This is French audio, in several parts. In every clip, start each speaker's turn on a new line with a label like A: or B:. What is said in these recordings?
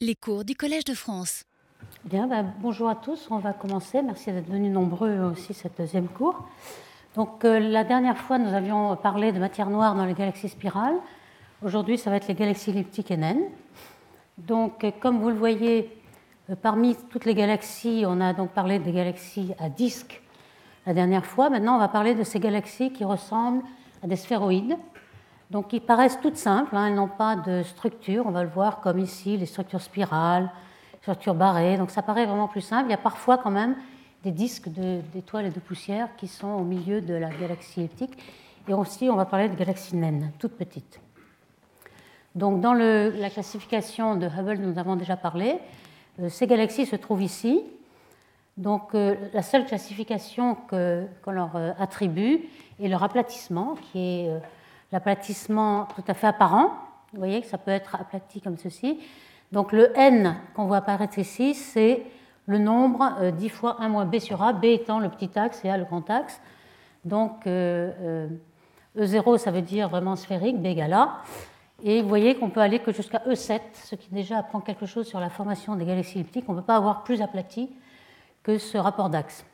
A: Les cours du Collège de France.
B: Bien, ben, bonjour à tous, on va commencer. Merci d'être venus nombreux aussi cette deuxième cours. Donc euh, la dernière fois, nous avions parlé de matière noire dans les galaxies spirales. Aujourd'hui, ça va être les galaxies elliptiques naines. Donc, euh, comme vous le voyez, euh, parmi toutes les galaxies, on a donc parlé des galaxies à disque la dernière fois. Maintenant, on va parler de ces galaxies qui ressemblent à des sphéroïdes. Donc, ils paraissent toutes simples, hein, elles n'ont pas de structure, on va le voir comme ici, les structures spirales, structures barrées, donc ça paraît vraiment plus simple. Il y a parfois quand même des disques d'étoiles et de poussière qui sont au milieu de la galaxie elliptique. Et aussi, on va parler de galaxies naines, toutes petites. Donc, dans la classification de Hubble, nous avons déjà parlé. Euh, ces galaxies se trouvent ici. Donc, euh, la seule classification qu'on leur euh, attribue est leur aplatissement, qui est l'aplatissement tout à fait apparent. Vous voyez que ça peut être aplati comme ceci. Donc le n qu'on voit apparaître ici, c'est le nombre 10 euh, fois 1 moins b sur a, b étant le petit axe et a le grand axe. Donc euh, E0, euh, ça veut dire vraiment sphérique, b égale a. Et vous voyez qu'on peut aller que jusqu'à E7, ce qui déjà apprend quelque chose sur la formation des galaxies elliptiques. On ne peut pas avoir plus aplati que ce rapport d'axe.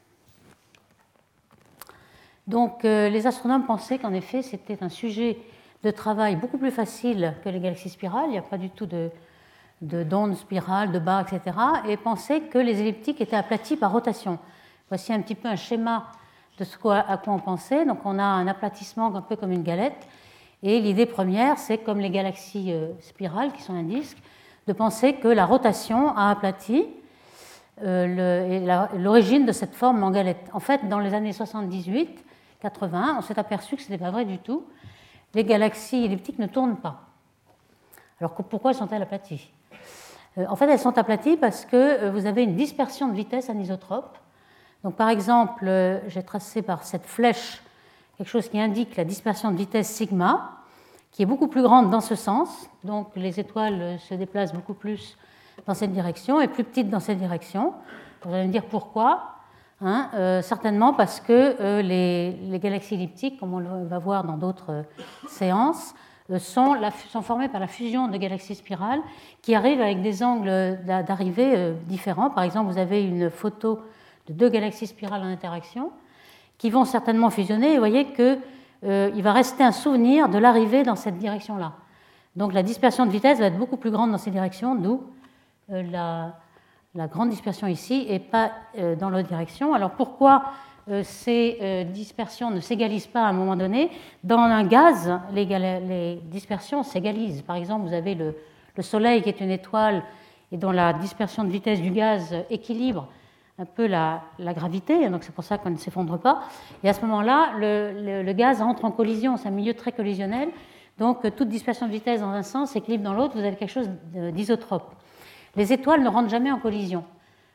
B: Donc euh, les astronomes pensaient qu'en effet c'était un sujet de travail beaucoup plus facile que les galaxies spirales, il n'y a pas du tout de, d'ondes spirales, de barres, etc. Et pensaient que les elliptiques étaient aplatis par rotation. Voici un petit peu un schéma de ce à quoi on pensait. Donc on a un aplatissement un peu comme une galette. Et l'idée première, c'est comme les galaxies euh, spirales, qui sont un disque, de penser que la rotation a aplati euh, l'origine de cette forme en galette. En fait, dans les années 78, 80, on s'est aperçu que ce n'était pas vrai du tout. Les galaxies elliptiques ne tournent pas. Alors pourquoi sont-elles aplaties? Euh, En fait, elles sont aplaties parce que euh, vous avez une dispersion de vitesse anisotrope. Donc par exemple, euh, j'ai tracé par cette flèche quelque chose qui indique la dispersion de vitesse sigma, qui est beaucoup plus grande dans ce sens. Donc les étoiles se déplacent beaucoup plus dans cette direction et plus petites dans cette direction. Vous allez me dire pourquoi Hein, euh, certainement parce que euh, les, galaxies elliptiques, comme on va voir dans d'autres euh, séances, sont, sont, formées par la fusion de galaxies spirales qui arrivent avec des angles d'arrivée différents. Par exemple, vous avez une photo de deux galaxies spirales en interaction qui vont certainement fusionner. Et vous voyez qu'il va rester un souvenir de l'arrivée dans cette direction-là. Donc la dispersion de vitesse va être beaucoup plus grande dans ces directions, d'où la, la grande dispersion ici et pas euh, dans l'autre direction. Alors pourquoi euh, ces euh, dispersions ne s'égalisent pas à un moment donné? Dans un gaz, les, dispersions s'égalisent. Par exemple, vous avez le, Soleil qui est une étoile et dont la dispersion de vitesse du gaz équilibre un peu la, gravité, donc c'est pour ça qu'on ne s'effondre pas. Et à ce moment-là, le, gaz entre en collision, c'est un milieu très collisionnel, donc toute dispersion de vitesse dans un sens équilibre dans l'autre, vous avez quelque chose d'isotrope. Les étoiles ne rentrent jamais en collision.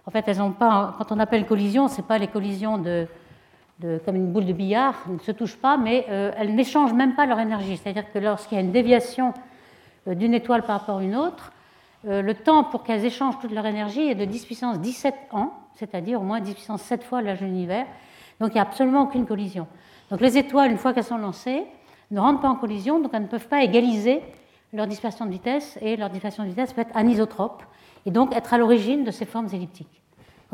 B: En fait, elles ont pas, quand on appelle collision, ce n'est pas les collisions de, comme une boule de billard, elles ne se touchent pas, mais euh, elles n'échangent même pas leur énergie. C'est-à-dire que lorsqu'il y a une déviation euh, d'une étoile par rapport à une autre, euh, le temps pour qu'elles échangent toute leur énergie est de 10 puissance 17 ans, c'est-à-dire au moins 10 puissance 7 fois l'âge de l'univers. Donc il n'y a absolument aucune collision. Donc les étoiles, une fois qu'elles sont lancées, ne rentrent pas en collision, donc elles ne peuvent pas égaliser leur dispersion de vitesse, et leur dispersion de vitesse peut être anisotrope et donc être à l'origine de ces formes elliptiques.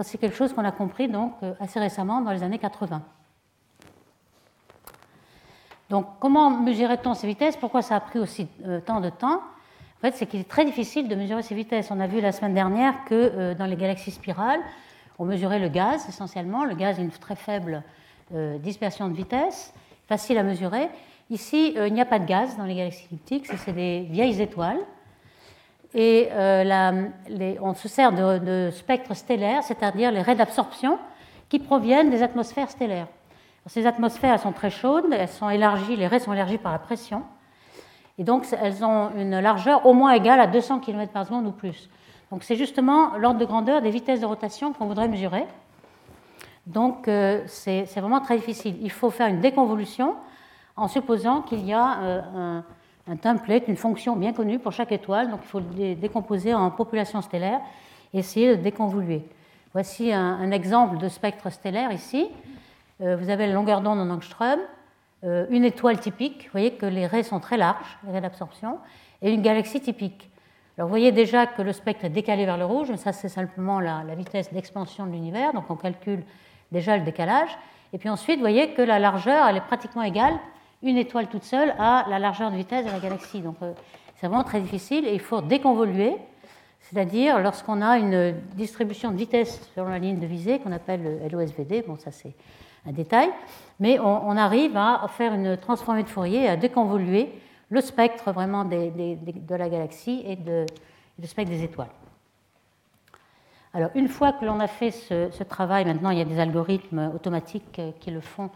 B: C'est quelque chose qu'on a compris donc euh, assez récemment dans les années 80. Donc comment mesurait-on ces vitesses? Pourquoi ça a pris aussi euh, tant de temps? En fait, c'est qu'il est très difficile de mesurer ces vitesses. On a vu la semaine dernière que euh, dans les galaxies spirales, on mesurait le gaz essentiellement. Le gaz a une très faible dispersion de vitesse, facile à mesurer. Ici, il n'y a pas de gaz dans les galaxies elliptiques, c'est des vieilles étoiles et euh, on se sert de, spectres stellaires, c'est-à-dire les raies d'absorption qui proviennent des atmosphères stellaires. Ces atmosphères sont très chaudes, elles sont élargies, les raies sont élargies par la pression, et donc elles ont une largeur au moins égale à 200 km par seconde ou plus. Donc c'est justement l'ordre de grandeur des vitesses de rotation qu'on voudrait mesurer. Donc euh, c'est vraiment très difficile. Il faut faire une déconvolution en supposant qu'il y a euh, un, un template, une fonction bien connue pour chaque étoile. Donc il faut le décomposer en population stellaire et essayer de déconvoluer. Voici un, exemple de spectre stellaire ici. Euh, vous avez la longueur d'onde en angstrom, euh, une étoile typique, vous voyez que les raies sont très larges, les raies d'absorption, et une galaxie typique. Alors vous voyez déjà que le spectre est décalé vers le rouge, mais ça c'est simplement la, vitesse d'expansion de l'univers, donc on calcule déjà le décalage. Et puis ensuite, vous voyez que la largeur, elle est pratiquement égale, une étoile toute seule, à la largeur de vitesse de la galaxie. Donc euh, c'est vraiment très difficile et il faut déconvoluer, c'est-à-dire lorsqu'on a une distribution de vitesse selon la ligne de visée qu'on appelle LOSVD, bon ça c'est un détail, mais on, arrive à faire une transformée de Fourier, à déconvoluer le spectre vraiment de la galaxie et, de, le spectre des étoiles. Alors, une fois que l'on a fait ce, travail, maintenant il y a des algorithmes automatiques euh, qui le font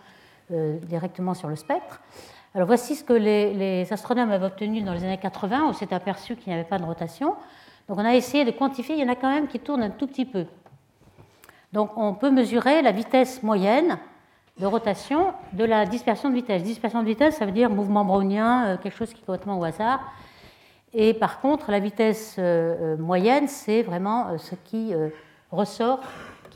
B: directement sur le spectre. Alors, voici ce que les, astronomes avaient obtenu dans les années 80, où s'est aperçu qu'il n'y avait pas de rotation. Donc, on a essayé de quantifier, il y en a quand même qui tournent un tout petit peu. Donc, on peut mesurer la vitesse moyenne de rotation de la dispersion de vitesse. Dispersion de vitesse, ça veut dire mouvement brownien, euh, quelque chose qui est complètement au hasard. Et par contre, la vitesse euh, euh, moyenne, c'est vraiment ce qui ressort,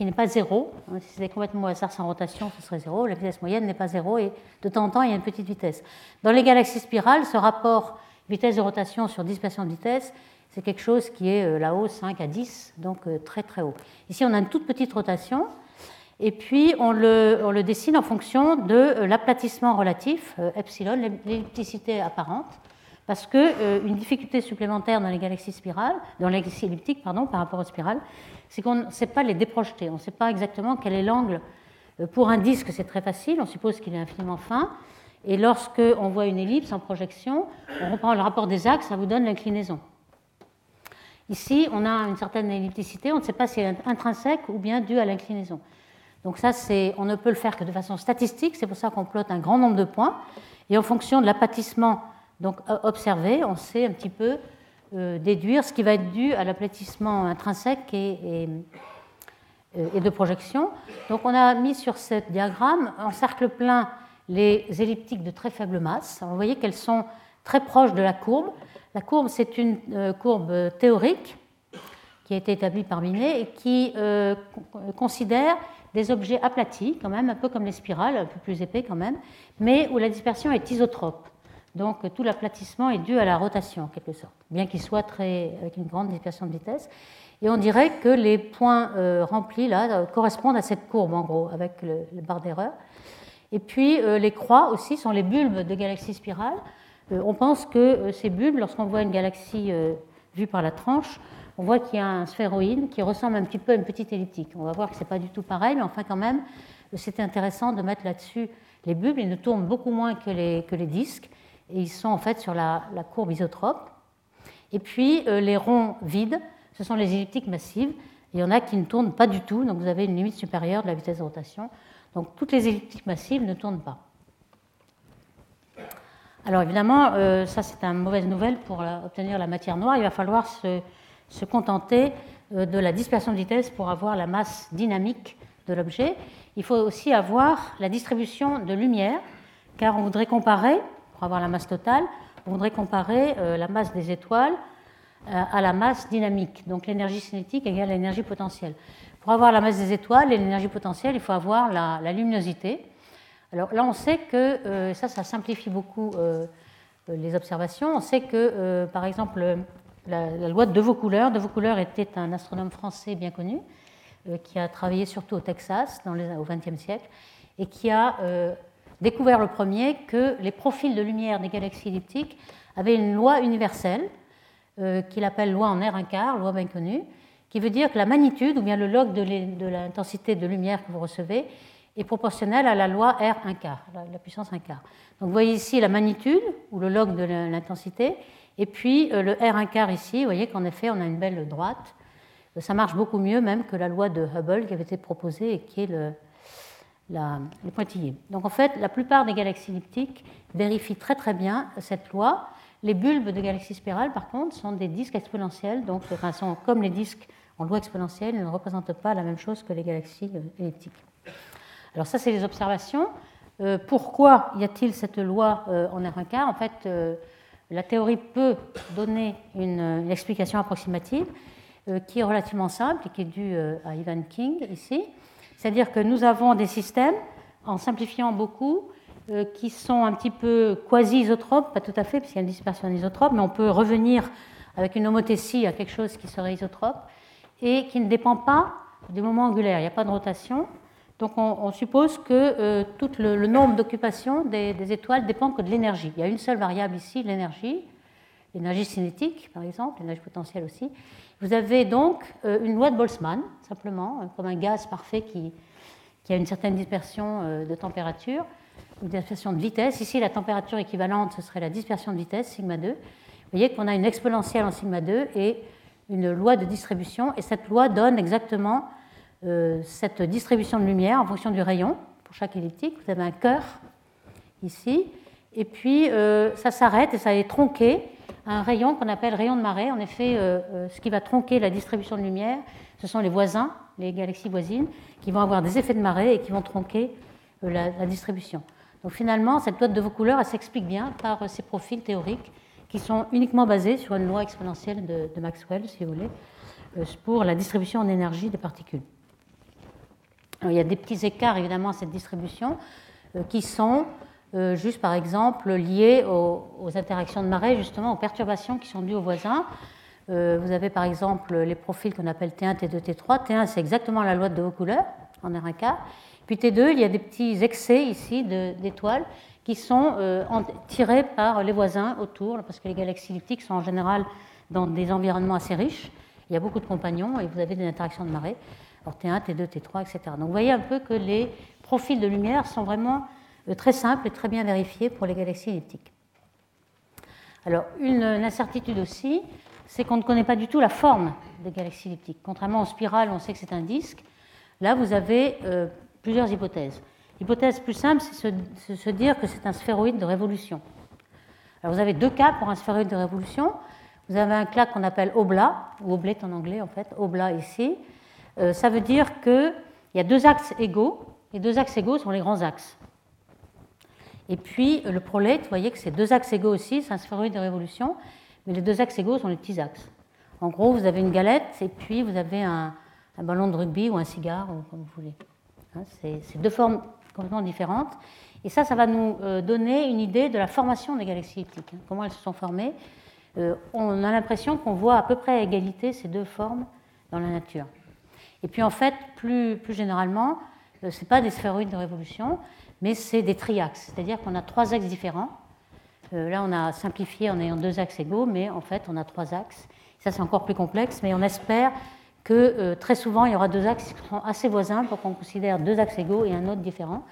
B: qui n'est pas zéro. Hein, si c'était complètement au hasard sans rotation, ce serait zéro. La vitesse moyenne n'est pas zéro et de temps en temps, il y a une petite vitesse. Dans les galaxies spirales, ce rapport vitesse de rotation sur dispersion de vitesse, c'est quelque chose qui est là-haut 5 à 10, donc très très haut. Ici, on a une toute petite rotation et puis on le, dessine en fonction de euh, l'aplatissement relatif, euh, epsilon, l'ellipticité apparente, parce qu'une euh, difficulté supplémentaire dans les galaxies spirales, dans les galaxies elliptiques pardon, par rapport aux spirales, c'est qu'on ne sait pas les déprojeter, on ne sait pas exactement quel est l'angle. Pour un disque, c'est très facile, on suppose qu'il est infiniment fin, et lorsque on voit une ellipse en projection, on reprend le rapport des axes, ça vous donne l'inclinaison. Ici, on a une certaine ellipticité, on ne sait pas si elle est intrinsèque ou bien due à l'inclinaison. Donc ça, on ne peut le faire que de façon statistique, c'est pour ça qu'on plotte un grand nombre de points. Et en fonction de l'aplatissement donc, observé, on sait un petit peu euh, déduire ce qui va être dû à l'aplatissement intrinsèque et, euh, et, de projection. Donc on a mis sur ce diagramme en cercle plein les elliptiques de très faible masse. vous voyez qu'elles sont très proches de la courbe. La courbe, c'est une euh, courbe théorique qui a été établie par Binet et qui considère des objets aplatis, quand même, un peu comme les spirales, un peu plus épais quand même, mais où la dispersion est isotrope. Donc tout l'aplatissement est dû à la rotation en quelque sorte, bien qu'il soit très, avec une grande dispersion de vitesse. Et on dirait que les points euh, remplis là euh, correspondent à cette courbe en gros, avec le, barre d'erreur. Et puis euh, les croix aussi sont les bulbes de galaxies spirales. on pense que ces bulbes, lorsqu'on voit une galaxie vue par la tranche, on voit qu'il y a un sphéroïde qui ressemble un petit peu à une petite elliptique. On va voir que ce n'est pas du tout pareil, mais enfin quand même, c'était intéressant de mettre là-dessus les bulbes. Ils ne tournent beaucoup moins que les, que les disques, et ils sont en fait sur la, courbe isotrope. Et puis euh, les ronds vides, ce sont les elliptiques massives. Il y en a qui ne tournent pas du tout, donc vous avez une limite supérieure de la vitesse de rotation. Donc toutes les elliptiques massives ne tournent pas. Alors évidemment, euh, ça c'est une mauvaise nouvelle pour obtenir la matière noire. Il va falloir se contenter euh, de la dispersion de vitesse pour avoir la masse dynamique de l'objet. Il faut aussi avoir la distribution de lumière, car on voudrait comparer, pour avoir la masse totale, on voudrait comparer euh, la masse des étoiles euh, à la masse dynamique, donc l'énergie cinétique égale l'énergie potentielle. Pour avoir la masse des étoiles et l'énergie potentielle, il faut avoir la, luminosité. Alors là, on sait que, ça, ça simplifie beaucoup les observations, on sait que, par exemple, la, loi de Vaucouleurs. De Vaucouleurs était un astronome français bien connu euh, qui a travaillé surtout au Texas dans au XXe siècle et qui a euh, découvert le premier que les profils de lumière des galaxies elliptiques avaient une loi universelle euh, qu'il appelle loi en R un quart, loi bien connue, qui veut dire que la magnitude ou bien le log de l'intensité de lumière que vous recevez est proportionnel à la loi R un quart, la puissance 1 quart. Donc vous voyez ici la magnitude ou le log de l'intensité et puis euh, le R1 quart ici, vous voyez qu'en effet, on a une belle droite. Ça marche beaucoup mieux même que la loi de Hubble qui avait été proposée et qui est le, pointillé. Donc en fait, la plupart des galaxies elliptiques vérifient très très bien cette loi. Les bulbes de galaxies spirales, par contre, sont des disques exponentiels, donc comme les disques en loi exponentielle, ils ne représentent pas la même chose que les galaxies euh, elliptiques. Alors ça, c'est les observations. pourquoi y a-t-il cette loi en R1 quart? En fait, la théorie peut donner une, explication approximative euh, qui est relativement simple et qui est due euh, à Ivan King ici. C'est-à-dire que nous avons des systèmes, en simplifiant beaucoup, euh, qui sont un petit peu quasi-isotropes, pas tout à fait, puisqu'il y a une dispersion isotrope, mais on peut revenir avec une homothétie à quelque chose qui serait isotrope, et qui ne dépend pas du moment angulaire. Il n'y a pas de rotation. Donc on, suppose que euh, tout le, nombre d'occupations des, étoiles dépend que de l'énergie. Il y a une seule variable ici, l'énergie, l'énergie cinétique par exemple, l'énergie potentielle aussi. Vous avez donc euh, une loi de Boltzmann, simplement, euh, comme un gaz parfait qui, a une certaine dispersion de température, une dispersion de vitesse. Ici, la température équivalente, ce serait la dispersion de vitesse, sigma 2. Vous voyez qu'on a une exponentielle en sigma 2 et une loi de distribution, et cette loi donne exactement euh, cette distribution de lumière en fonction du rayon pour chaque elliptique. Vous avez un cœur ici, et puis euh, ça s'arrête et ça est tronqué un rayon qu'on appelle rayon de marée. En effet, euh, ce qui va tronquer la distribution de lumière, ce sont les voisins, les galaxies voisines, qui vont avoir des effets de marée et qui vont tronquer la, distribution. Donc finalement, cette loi de vos couleurs, elle s'explique bien par ces profils théoriques qui sont uniquement basés sur une loi exponentielle de, Maxwell, si vous voulez, pour la distribution en énergie des particules il y a des petits écarts évidemment à cette distribution euh, qui sont euh, juste par exemple liés aux, interactions de marée, justement aux perturbations qui sont dues aux voisins. Euh, vous avez par exemple les profils qu'on appelle T1, T2, T3. T1, c'est exactement la loi de vos couleurs en R1K. Puis T2, il y a des petits excès ici d'étoiles qui sont tirés par les voisins autour, parce que les galaxies elliptiques sont en général dans des environnements assez riches. Il y a beaucoup de compagnons et vous avez des interactions de marée. T1, T2, T3, etc. Donc vous voyez un peu que les profils de lumière sont vraiment euh, très simples et très bien vérifiés pour les galaxies elliptiques. Alors une, incertitude aussi, c'est qu'on ne connaît pas du tout la forme des galaxies elliptiques. Contrairement aux spirales, on sait que c'est un disque. Là, vous avez euh, plusieurs hypothèses. L'hypothèse plus simple, c'est se, se, dire que c'est un sphéroïde de révolution. Alors vous avez deux cas pour un sphéroïde de révolution. Vous avez un cas qu'on appelle oblat, ou oblet en anglais en fait, oblat ici, euh, ça veut dire qu'il y a deux axes égaux. Les deux axes égaux sont les grands axes. Et puis le prolate, vous voyez que c'est deux axes égaux aussi, c'est un sphéroïde de révolution, mais les deux axes égaux sont les petits axes. En gros, vous avez une galette et puis vous avez un, ballon de rugby ou un cigare, ou comme vous voulez. Hein, c'est deux formes complètement différentes. Et ça, ça va nous euh, donner une idée de la formation des galaxies elliptiques, hein, comment elles se sont formées. Euh, on a l'impression qu'on voit à peu près à égalité ces deux formes dans la nature. Et puis en fait, plus, plus généralement, euh, ce n'est pas des sphéroïdes de révolution, mais c'est des triaxes, c'est-à-dire qu'on a trois axes différents. Euh, là, on a simplifié en ayant deux axes égaux, mais en fait, on a trois axes. Ça, c'est encore plus complexe, mais on espère que euh, très souvent, il y aura deux axes qui seront assez voisins pour qu'on considère deux axes égaux et un autre différent.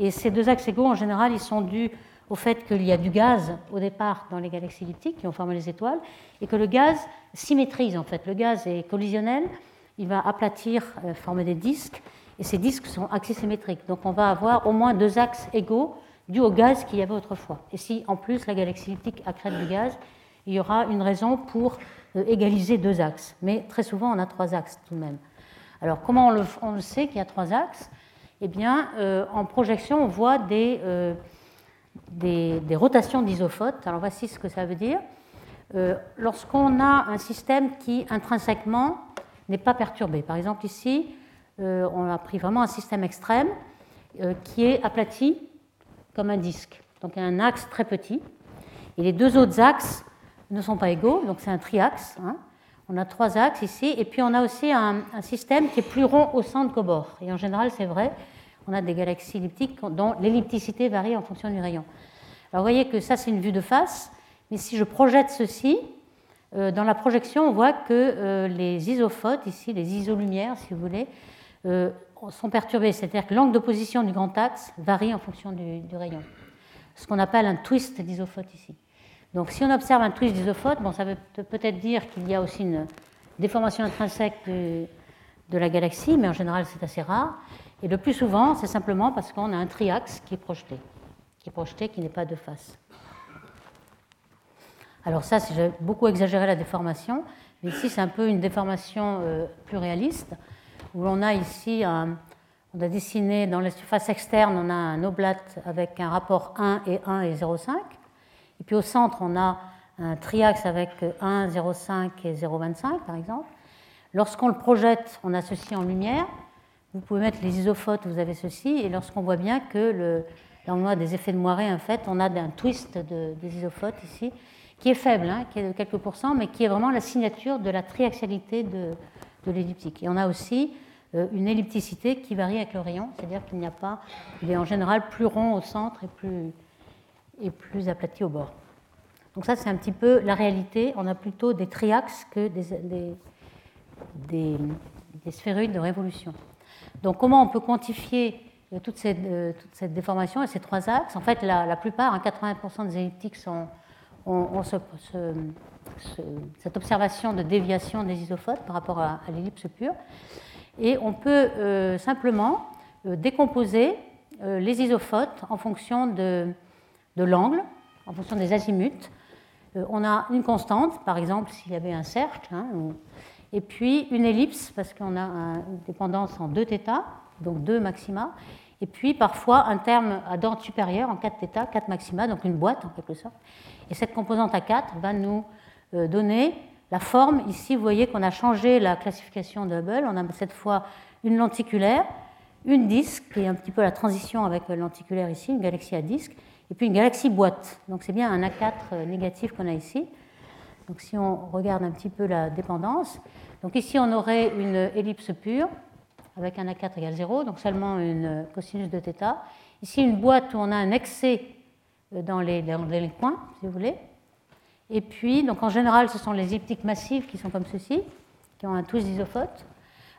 B: Et ces deux axes égaux, en général, ils sont dus au fait qu'il y a du gaz au départ dans les galaxies elliptiques qui ont formé les étoiles, et que le gaz symétrise en fait. Le gaz est collisionnel, il va aplatir, euh, former des disques, et ces disques sont axisymétriques. Donc on va avoir au moins deux axes égaux dus au gaz qu'il y avait autrefois. Et si en plus la galaxie elliptique accrète du gaz, il y aura une raison pour euh, égaliser deux axes. Mais très souvent, on a trois axes tout de même. Alors comment on le, sait qu'il y a trois axes? Eh bien, euh, en projection, on voit des, des, des rotations d'isophotes. Alors voici ce que ça veut dire. Lorsqu'on a un système qui intrinsèquement n'est pas perturbé. Par exemple, ici, euh, on a pris vraiment un système extrême euh, qui est aplati comme un disque. Donc un axe très petit. Et les deux autres axes ne sont pas égaux, donc c'est un triaxe. Hein. On a trois axes ici, et puis on a aussi un, système qui est plus rond au centre qu'au bord. Et en général, c'est vrai, on a des galaxies elliptiques dont l'ellipticité varie en fonction du rayon. Alors vous voyez que ça, c'est une vue de face, mais si je projette ceci, euh, dans la projection, on voit que euh, les isophotes, ici, les isolumières, si vous voulez, euh, sont perturbés. C'est-à-dire que l'angle de position du grand axe varie en fonction du, rayon. Ce qu'on appelle un twist d'isophote ici. Donc si on observe un twist d'isophote, bon, ça veut peut-être dire qu'il y a aussi une déformation intrinsèque de, de la galaxie, mais en général c'est assez rare. Et le plus souvent, c'est simplement parce qu'on a un triaxe qui est projeté, qui est projeté, qui n'est pas de face. Alors ça, j'ai beaucoup exagéré la déformation, mais ici c'est un peu une déformation euh, plus réaliste, où on a ici, on a dessiné dans la surface externe, on a un oblate avec un rapport 1 et 1 et 0,5, et puis au centre on a un triaxe avec 1, 0,5 et 0,25 par exemple. Lorsqu'on le projette, on a ceci en lumière. Vous pouvez mettre les isophotes, vous avez ceci, et lorsqu'on voit bien que le, là on a des effets de moirée, en fait, on a un twist des isophotes ici, qui est faible, hein, qui est de quelques pourcents, mais qui est vraiment la signature de la triaxialité de, de l'elliptique. Et on a aussi une ellipticité qui varie avec le rayon, c'est-à-dire qu'il n'y a pas, il est en général plus rond au centre et plus, et plus aplati au bord. Donc ça, c'est un petit peu la réalité. On a plutôt des triaxes que des, des, sphéroïdes de révolution. Donc comment on peut quantifier euh, toute cette, euh, toute cette déformation et ces trois axes? En fait, la, plupart, 80% hein, des elliptiques sont, ont, cette observation de déviation des isophotes par rapport à, l'ellipse pure. Et on peut euh, simplement décomposer les isophotes en fonction de, l'angle, en fonction des azimuts. on a une constante, par exemple s'il y avait un cercle, hein, et puis une ellipse, parce qu'on a une dépendance en 2 θ, donc 2 maxima, et puis parfois un terme à dente supérieure en 4 θ, 4 maxima, donc une boîte en quelque sorte. Et cette composante à 4 va nous euh, donner la forme. Ici, vous voyez qu'on a changé la classification de Hubble. On a cette fois une lenticulaire, une disque, qui est un petit peu la transition avec lenticulaire ici, une galaxie à disque, et puis une galaxie boîte. Donc c'est bien un A4 euh, négatif qu'on a ici. Donc si on regarde un petit peu la dépendance, donc ici on aurait une ellipse pure avec un A4 égale 0, donc seulement une cosinus de θ. Ici une boîte où on a un excès euh, dans les, dans les coins, si vous voulez. Et puis, donc en général, ce sont les elliptiques massives qui sont comme ceci, qui ont un twist d'isophote.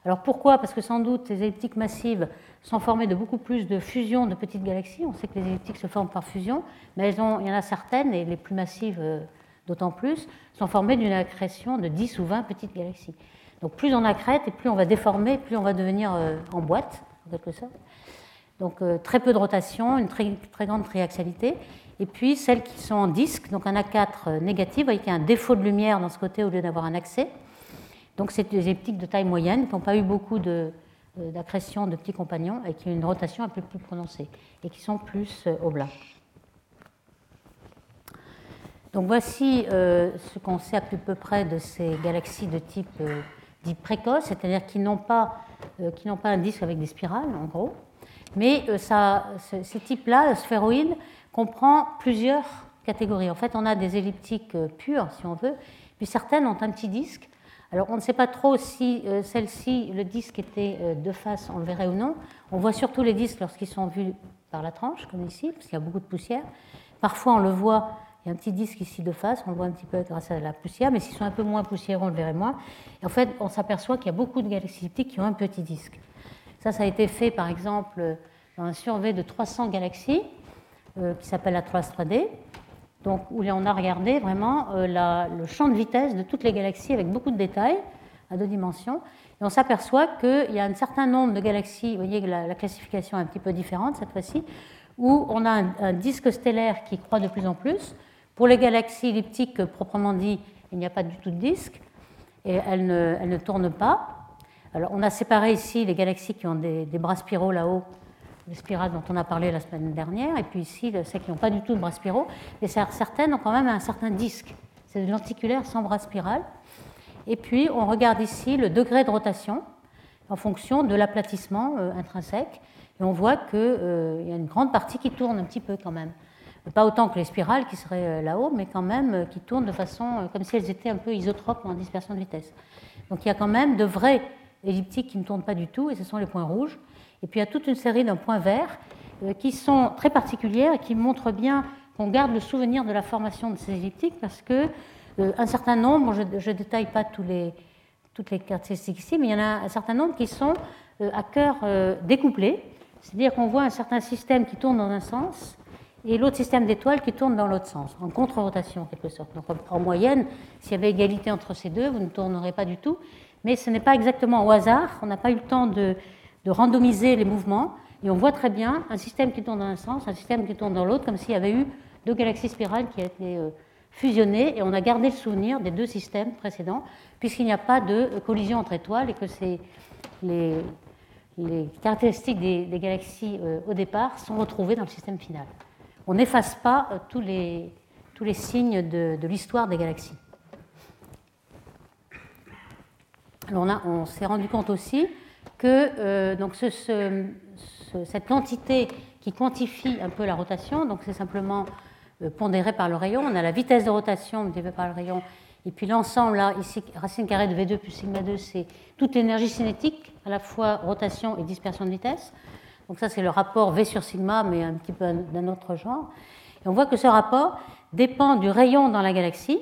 B: Alors pourquoi? Parce que sans doute les elliptiques massives sont formées de beaucoup plus de fusions de petites galaxies. On sait que les elliptiques se forment par fusion, mais il y en a certaines, et les plus massives euh, d'autant plus, sont formées d'une accrétion de 10 ou 20 petites galaxies. Donc plus on accrète et plus on va déformer, plus on va devenir euh, en boîte, en quelque sorte. Donc euh, très peu de rotation, une très, très grande triaxialité. Et puis celles qui sont en disque, donc un A4 euh, négatif, vous un défaut de lumière dans ce côté au lieu d'avoir un accès. Donc c'est des elliptiques de taille moyenne qui n'ont pas eu beaucoup d'accrétion de, petits compagnons et qui ont une rotation un peu plus prononcée et qui sont plus oblats. Donc voici euh, ce qu'on sait à peu près de ces galaxies de type euh, dit précoce, c'est-à-dire qui n'ont pas, euh, pas un disque avec des spirales, en gros. Mais ça, ces types-là, sphéroïdes, comprend plusieurs catégories. En fait, on a des elliptiques pures, si on veut, puis certaines ont un petit disque. Alors, on ne sait pas trop si celle-ci, le disque était de face, on le verrait ou non. On voit surtout les disques lorsqu'ils sont vus par la tranche, comme ici, parce qu'il y a beaucoup de poussière. Parfois, on le voit il y a un petit disque ici de face, on le voit un petit peu grâce à la poussière, mais s'ils sont un peu moins poussiéreux, on le verrait moins. En fait, on s'aperçoit qu'il y a beaucoup de galaxies elliptiques qui ont un petit disque. Ça, ça a été fait par exemple dans un survey de 300 galaxies euh, qui s'appelle la 3D, donc, où on a regardé vraiment euh, le champ de vitesse de toutes les galaxies avec beaucoup de détails à deux dimensions. Et on s'aperçoit qu'il y a un certain nombre de galaxies, vous voyez que la, la classification est un petit peu différente cette fois-ci, où on a un, disque stellaire qui croît de plus en plus, pour les galaxies elliptiques proprement dit, il n'y a pas du tout de disque et elles ne, elles ne tournent pas. Alors, on a séparé ici les galaxies qui ont des, bras spiraux là-haut, les spirales dont on a parlé la semaine dernière, et puis ici celles qui n'ont pas du tout de bras spiraux, mais certaines ont quand même un certain disque. C'est de lenticulaire sans bras spiral. Et puis on regarde ici le degré de rotation en fonction de l'aplatissement euh, intrinsèque, et on voit qu'il euh, y a une grande partie qui tourne un petit peu quand même pas autant que les spirales qui seraient euh, là-haut, mais quand même qui tournent de façon comme si elles étaient un peu isotropes en dispersion de vitesse. Donc il y a quand même de vrais elliptiques qui ne tournent pas du tout, et ce sont les points rouges. Et puis il y a toute une série d'un points verts qui sont très particulières et qui montrent bien qu'on garde le souvenir de la formation de ces elliptiques parce que un certain nombre, je ne détaille pas les, toutes les caractéristiques ici, mais il y en a un certain nombre qui sont à cœur découplé, c'est-à-dire qu'on voit un certain système qui tourne dans un sens et l'autre système d'étoiles qui tourne dans l'autre sens, en contre-rotation en quelque sorte. Donc en moyenne, s'il y avait égalité entre ces deux, vous ne tournerez pas du tout. Mais ce n'est pas exactement au hasard, on n'a pas eu le temps de, randomiser les mouvements, et on voit très bien un système qui tourne dans un sens, un système qui tourne dans l'autre, comme s'il y avait eu deux galaxies spirales qui étaient euh, fusionnées, et on a gardé le souvenir des deux systèmes précédents, puisqu'il n'y a pas de collision entre étoiles, et que les, caractéristiques des, galaxies euh, au départ sont retrouvées dans le système final. On n'efface pas euh, tous les, signes de, l'histoire des galaxies. On, s'est rendu compte aussi euh, donc cette quantité qui quantifie un peu la rotation, donc c'est simplement pondérée par le rayon. On a la vitesse de rotation dérivée par le rayon. Et puis l'ensemble, là, ici, racine carrée de V2 plus sigma 2, c'est toute l'énergie cinétique, à la fois rotation et dispersion de vitesse. Donc ça, c'est le rapport V sur sigma, mais un petit peu d'un autre genre. Et on voit que ce rapport dépend du rayon dans la galaxie.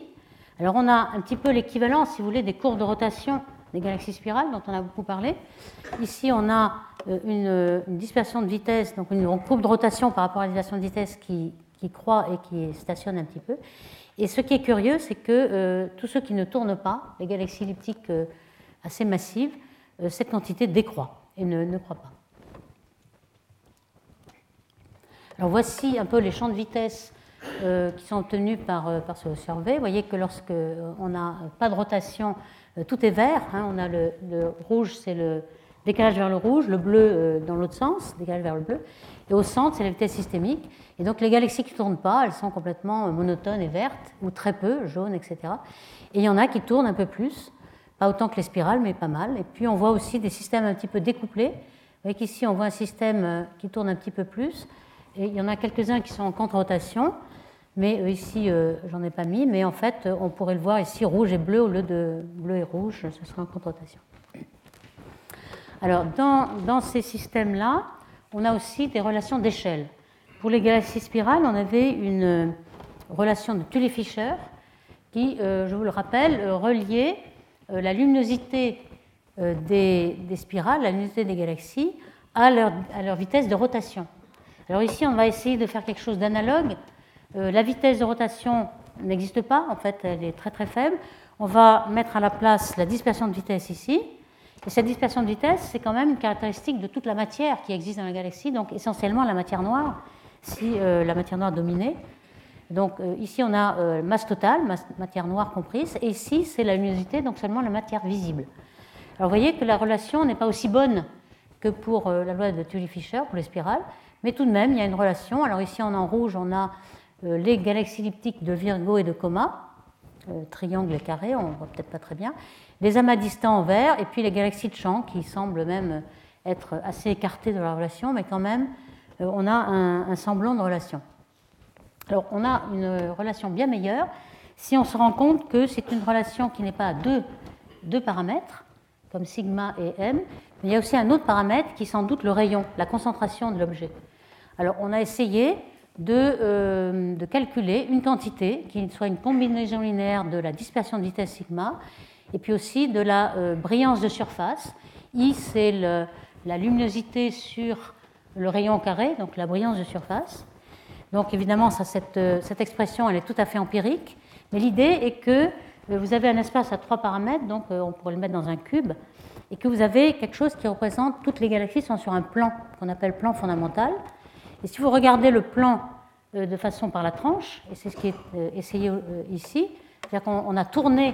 B: Alors on a un petit peu l'équivalent, si vous voulez, des courbes de rotation des galaxies spirales dont on a beaucoup parlé. Ici, on a euh, une, dispersion de vitesse, donc une courbe de rotation par rapport à la dispersion de vitesse qui, croît et qui stationne un petit peu. Et ce qui est curieux, c'est que euh, tous ceux qui ne tournent pas, les galaxies elliptiques euh, assez massives, cette quantité décroît et ne, ne croît pas. Alors voici un peu les champs de vitesse qui sont obtenus par, par ce survey. Vous voyez que lorsque on n'a pas de rotation, tout est vert. Hein. on a le rouge, c'est le, décalage vers le rouge, le bleu euh, dans l'autre sens, décalage vers le bleu. Et au centre, c'est la vitesse systémique. Et donc les galaxies qui ne tournent pas, elles sont complètement euh, monotones et vertes, ou très peu, jaunes, etc. Et il y en a qui tournent un peu plus, pas autant que les spirales, mais pas mal. Et puis on voit aussi des systèmes un petit peu découplés. Vous voyez qu'ici, on voit un système euh, qui tourne un petit peu plus. Et il y en a quelques-uns qui sont en contre-rotation. Mais ici, j'en ai pas mis. Mais en fait, on pourrait le voir ici, rouge et bleu au lieu de bleu et rouge, ce sera en contre-rotation. Alors, dans, ces systèmes-là, on a aussi des relations d'échelle. Pour les galaxies spirales, on avait une relation de Tully-Fisher qui, euh, je vous le rappelle, euh, reliait euh, la luminosité des, spirales, la luminosité des galaxies, à leur, vitesse de rotation. Alors ici, on va essayer de faire quelque chose d'analogue. la vitesse de rotation n'existe pas, en fait, elle est très très faible. On va mettre à la place la dispersion de vitesse ici. Et cette dispersion de vitesse, c'est quand même une caractéristique de toute la matière qui existe dans la galaxie, donc essentiellement la matière noire, si euh, la matière noire dominait. Donc euh, ici, on a euh, masse totale, matière noire comprise, et ici, c'est la luminosité, donc seulement la matière visible. Alors vous voyez que la relation n'est pas aussi bonne que pour la loi de Tully-Fisher, pour les spirales, mais tout de même, il y a une relation. Alors ici, en rouge, on a les galaxies elliptiques de Virgo et de Coma, triangle et carré, on ne voit peut-être pas très bien les amas distants en vert, et puis les galaxies de champ qui semblent même être assez écartées de la relation, mais quand même, euh, on a un, semblant de relation. Alors, on a une relation bien meilleure si on se rend compte que c'est une relation qui n'est pas à deux, paramètres, comme sigma et m, il y a aussi un autre paramètre qui est sans doute le rayon, la concentration de l'objet. Alors, on a essayé de, euh, de, calculer une quantité qui soit une combinaison linéaire de la dispersion de vitesse sigma et puis aussi de la euh, brillance de surface. I, c'est la luminosité sur le rayon carré, donc la brillance de surface. Donc évidemment, cette, euh, cette, expression, elle est tout à fait empirique, mais l'idée est que vous avez un espace à trois paramètres, donc on pourrait le mettre dans un cube, et que vous avez quelque chose qui représente toutes les galaxies sont sur un plan qu'on appelle plan fondamental. Et si vous regardez le plan de façon par la tranche, et c'est ce qui est essayé ici, c'est-à-dire qu'on a tourné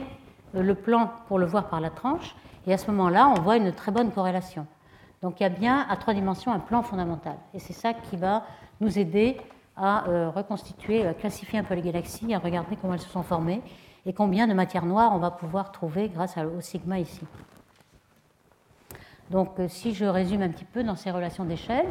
B: euh, le plan pour le voir par la tranche, et à ce moment-là, on voit une très bonne corrélation. Donc il y a bien à trois dimensions un plan fondamental, et c'est ça qui va nous aider à euh, reconstituer, à classifier un peu les galaxies, à regarder comment elles se sont formées et combien de matière noire on va pouvoir trouver grâce au sigma ici. Donc euh, si je résume un petit peu dans ces relations d'échelle,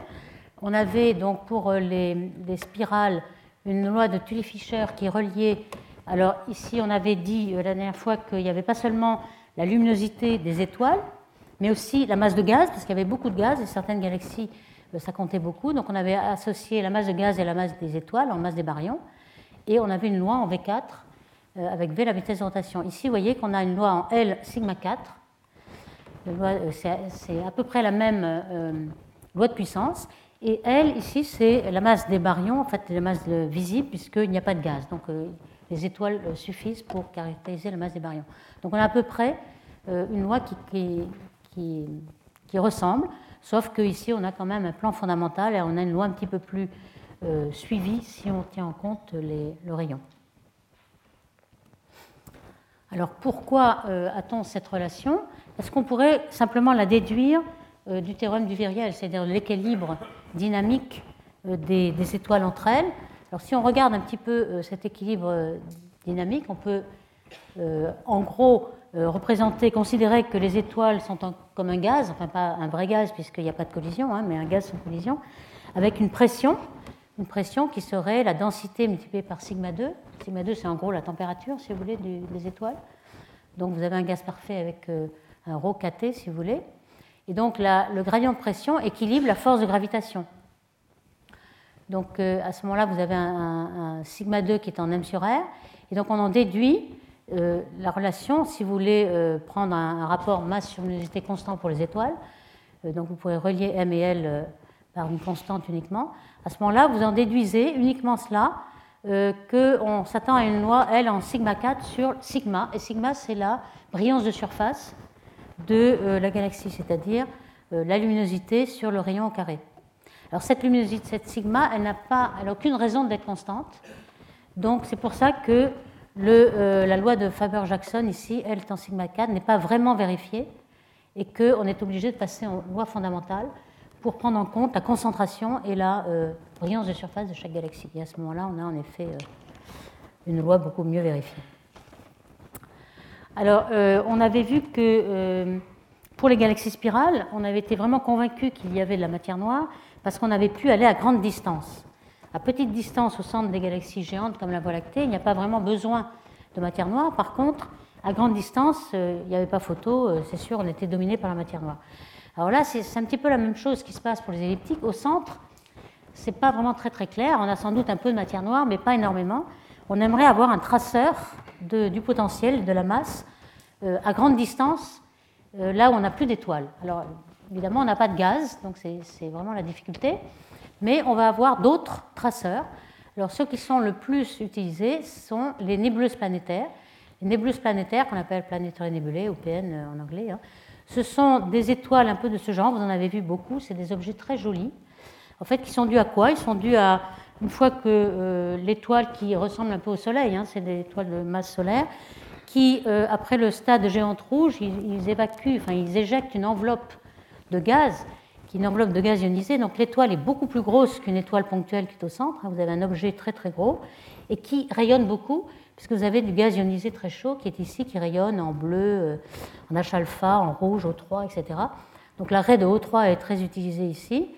B: on avait donc pour les, les spirales une loi de Tully-Fisher qui reliait alors ici, on avait dit euh, la dernière fois qu'il n'y avait pas seulement la luminosité des étoiles, mais aussi la masse de gaz, parce qu'il y avait beaucoup de gaz et certaines galaxies, euh, ça comptait beaucoup. Donc on avait associé la masse de gaz et la masse des étoiles en masse des baryons. Et on avait une loi en V4 euh, avec V la vitesse de rotation. Ici, vous voyez qu'on a une loi en L sigma 4. C'est à peu près la même loi de puissance. Et L, ici, c'est la masse des baryons, en fait, la masse visible, puisqu'il n'y a pas de gaz. Donc les étoiles euh, suffisent pour caractériser la masse des baryons. Donc on a à peu près euh, une loi qui, ressemble, sauf qu'ici on a quand même un plan fondamental et on a une loi un petit peu plus euh, suivie si on tient en compte le rayon. Alors pourquoi a-t-on cette relation? Est-ce qu'on pourrait simplement la déduire du théorème du Viriel, c'est-à-dire l'équilibre dynamique des, des, étoiles entre elles? Alors si on regarde un petit peu euh, cet équilibre euh, dynamique, on peut euh, en gros représenter, considérer que les étoiles sont comme un gaz, enfin pas un vrai gaz puisqu'il n'y a pas de collision, hein, mais un gaz sans collision, avec une pression une pression qui serait la densité multipliée par sigma 2. Sigma 2, c'est en gros la température, si vous voulez, des étoiles. Donc vous avez un gaz parfait avec euh, un kT, si vous voulez. Et donc le gradient de pression équilibre la force de gravitation. Donc euh, à ce moment-là, vous avez un, sigma 2 qui est en m sur r. Et donc on en déduit euh, la relation, si vous voulez prendre un, rapport masse sur luminosité constant pour les étoiles, donc vous pouvez relier m et l par une constante uniquement. À ce moment-là, vous en déduisez uniquement cela, qu'on s'attend à une loi L en sigma 4 sur sigma. Et sigma, c'est la brillance de surface de euh, la galaxie, c'est-à-dire euh, la luminosité sur le rayon au carré. Alors cette luminosité, cette sigma, elle n'a pas, elle aucune raison d'être constante. Donc c'est pour ça que euh, la loi de Faber-Jackson ici, L en sigma 4, n'est pas vraiment vérifiée et qu'on est obligé de passer en loi fondamentale pour prendre en compte la concentration et la brillance de surface de chaque galaxie. Et à ce moment-là, on a en effet une loi beaucoup mieux vérifiée. Alors, euh, on avait vu que euh, pour les galaxies spirales, on avait été vraiment convaincu qu'il y avait de la matière noire parce qu'on avait pu aller à grande distance. À petite distance au centre des galaxies géantes comme la Voie lactée, il n'y a pas vraiment besoin de matière noire. Par contre, à grande distance, euh, il n'y avait pas photo, c'est sûr, on était dominé par la matière noire. Alors là, c'est un petit peu la même chose qui se passe pour les elliptiques. Au centre, c'est pas vraiment très très clair. On a sans doute un peu de matière noire, mais pas énormément. On aimerait avoir un traceur du potentiel, de la masse, euh, à grande distance, euh, là où on n'a plus d'étoiles. Alors, évidemment, on n'a pas de gaz, donc c'est vraiment la difficulté, mais on va avoir d'autres traceurs. Alors, ceux qui sont le plus utilisés sont les nébuleuses planétaires. Les nébuleuses planétaires, qu'on appelle planetary nebulae, ou PN en anglais, hein. ce sont des étoiles un peu de ce genre, vous en avez vu beaucoup, c'est des objets très jolis. En fait, qui sont dus à quoi? Ils sont dus à, une fois que l'étoile qui ressemble un peu au Soleil, hein, c'est des étoiles de masse solaire, qui, euh, après le stade géante rouge, ils, évacuent, enfin ils éjectent une enveloppe de gaz, qui est une enveloppe de gaz ionisé. Donc l'étoile est beaucoup plus grosse qu'une étoile ponctuelle qui est au centre. Vous avez un objet très très gros et qui rayonne beaucoup, puisque vous avez du gaz ionisé très chaud qui est ici, qui rayonne en bleu, euh, en H-alpha, en rouge, O3, etc. Donc l'arrêt de O3 est très utilisé ici.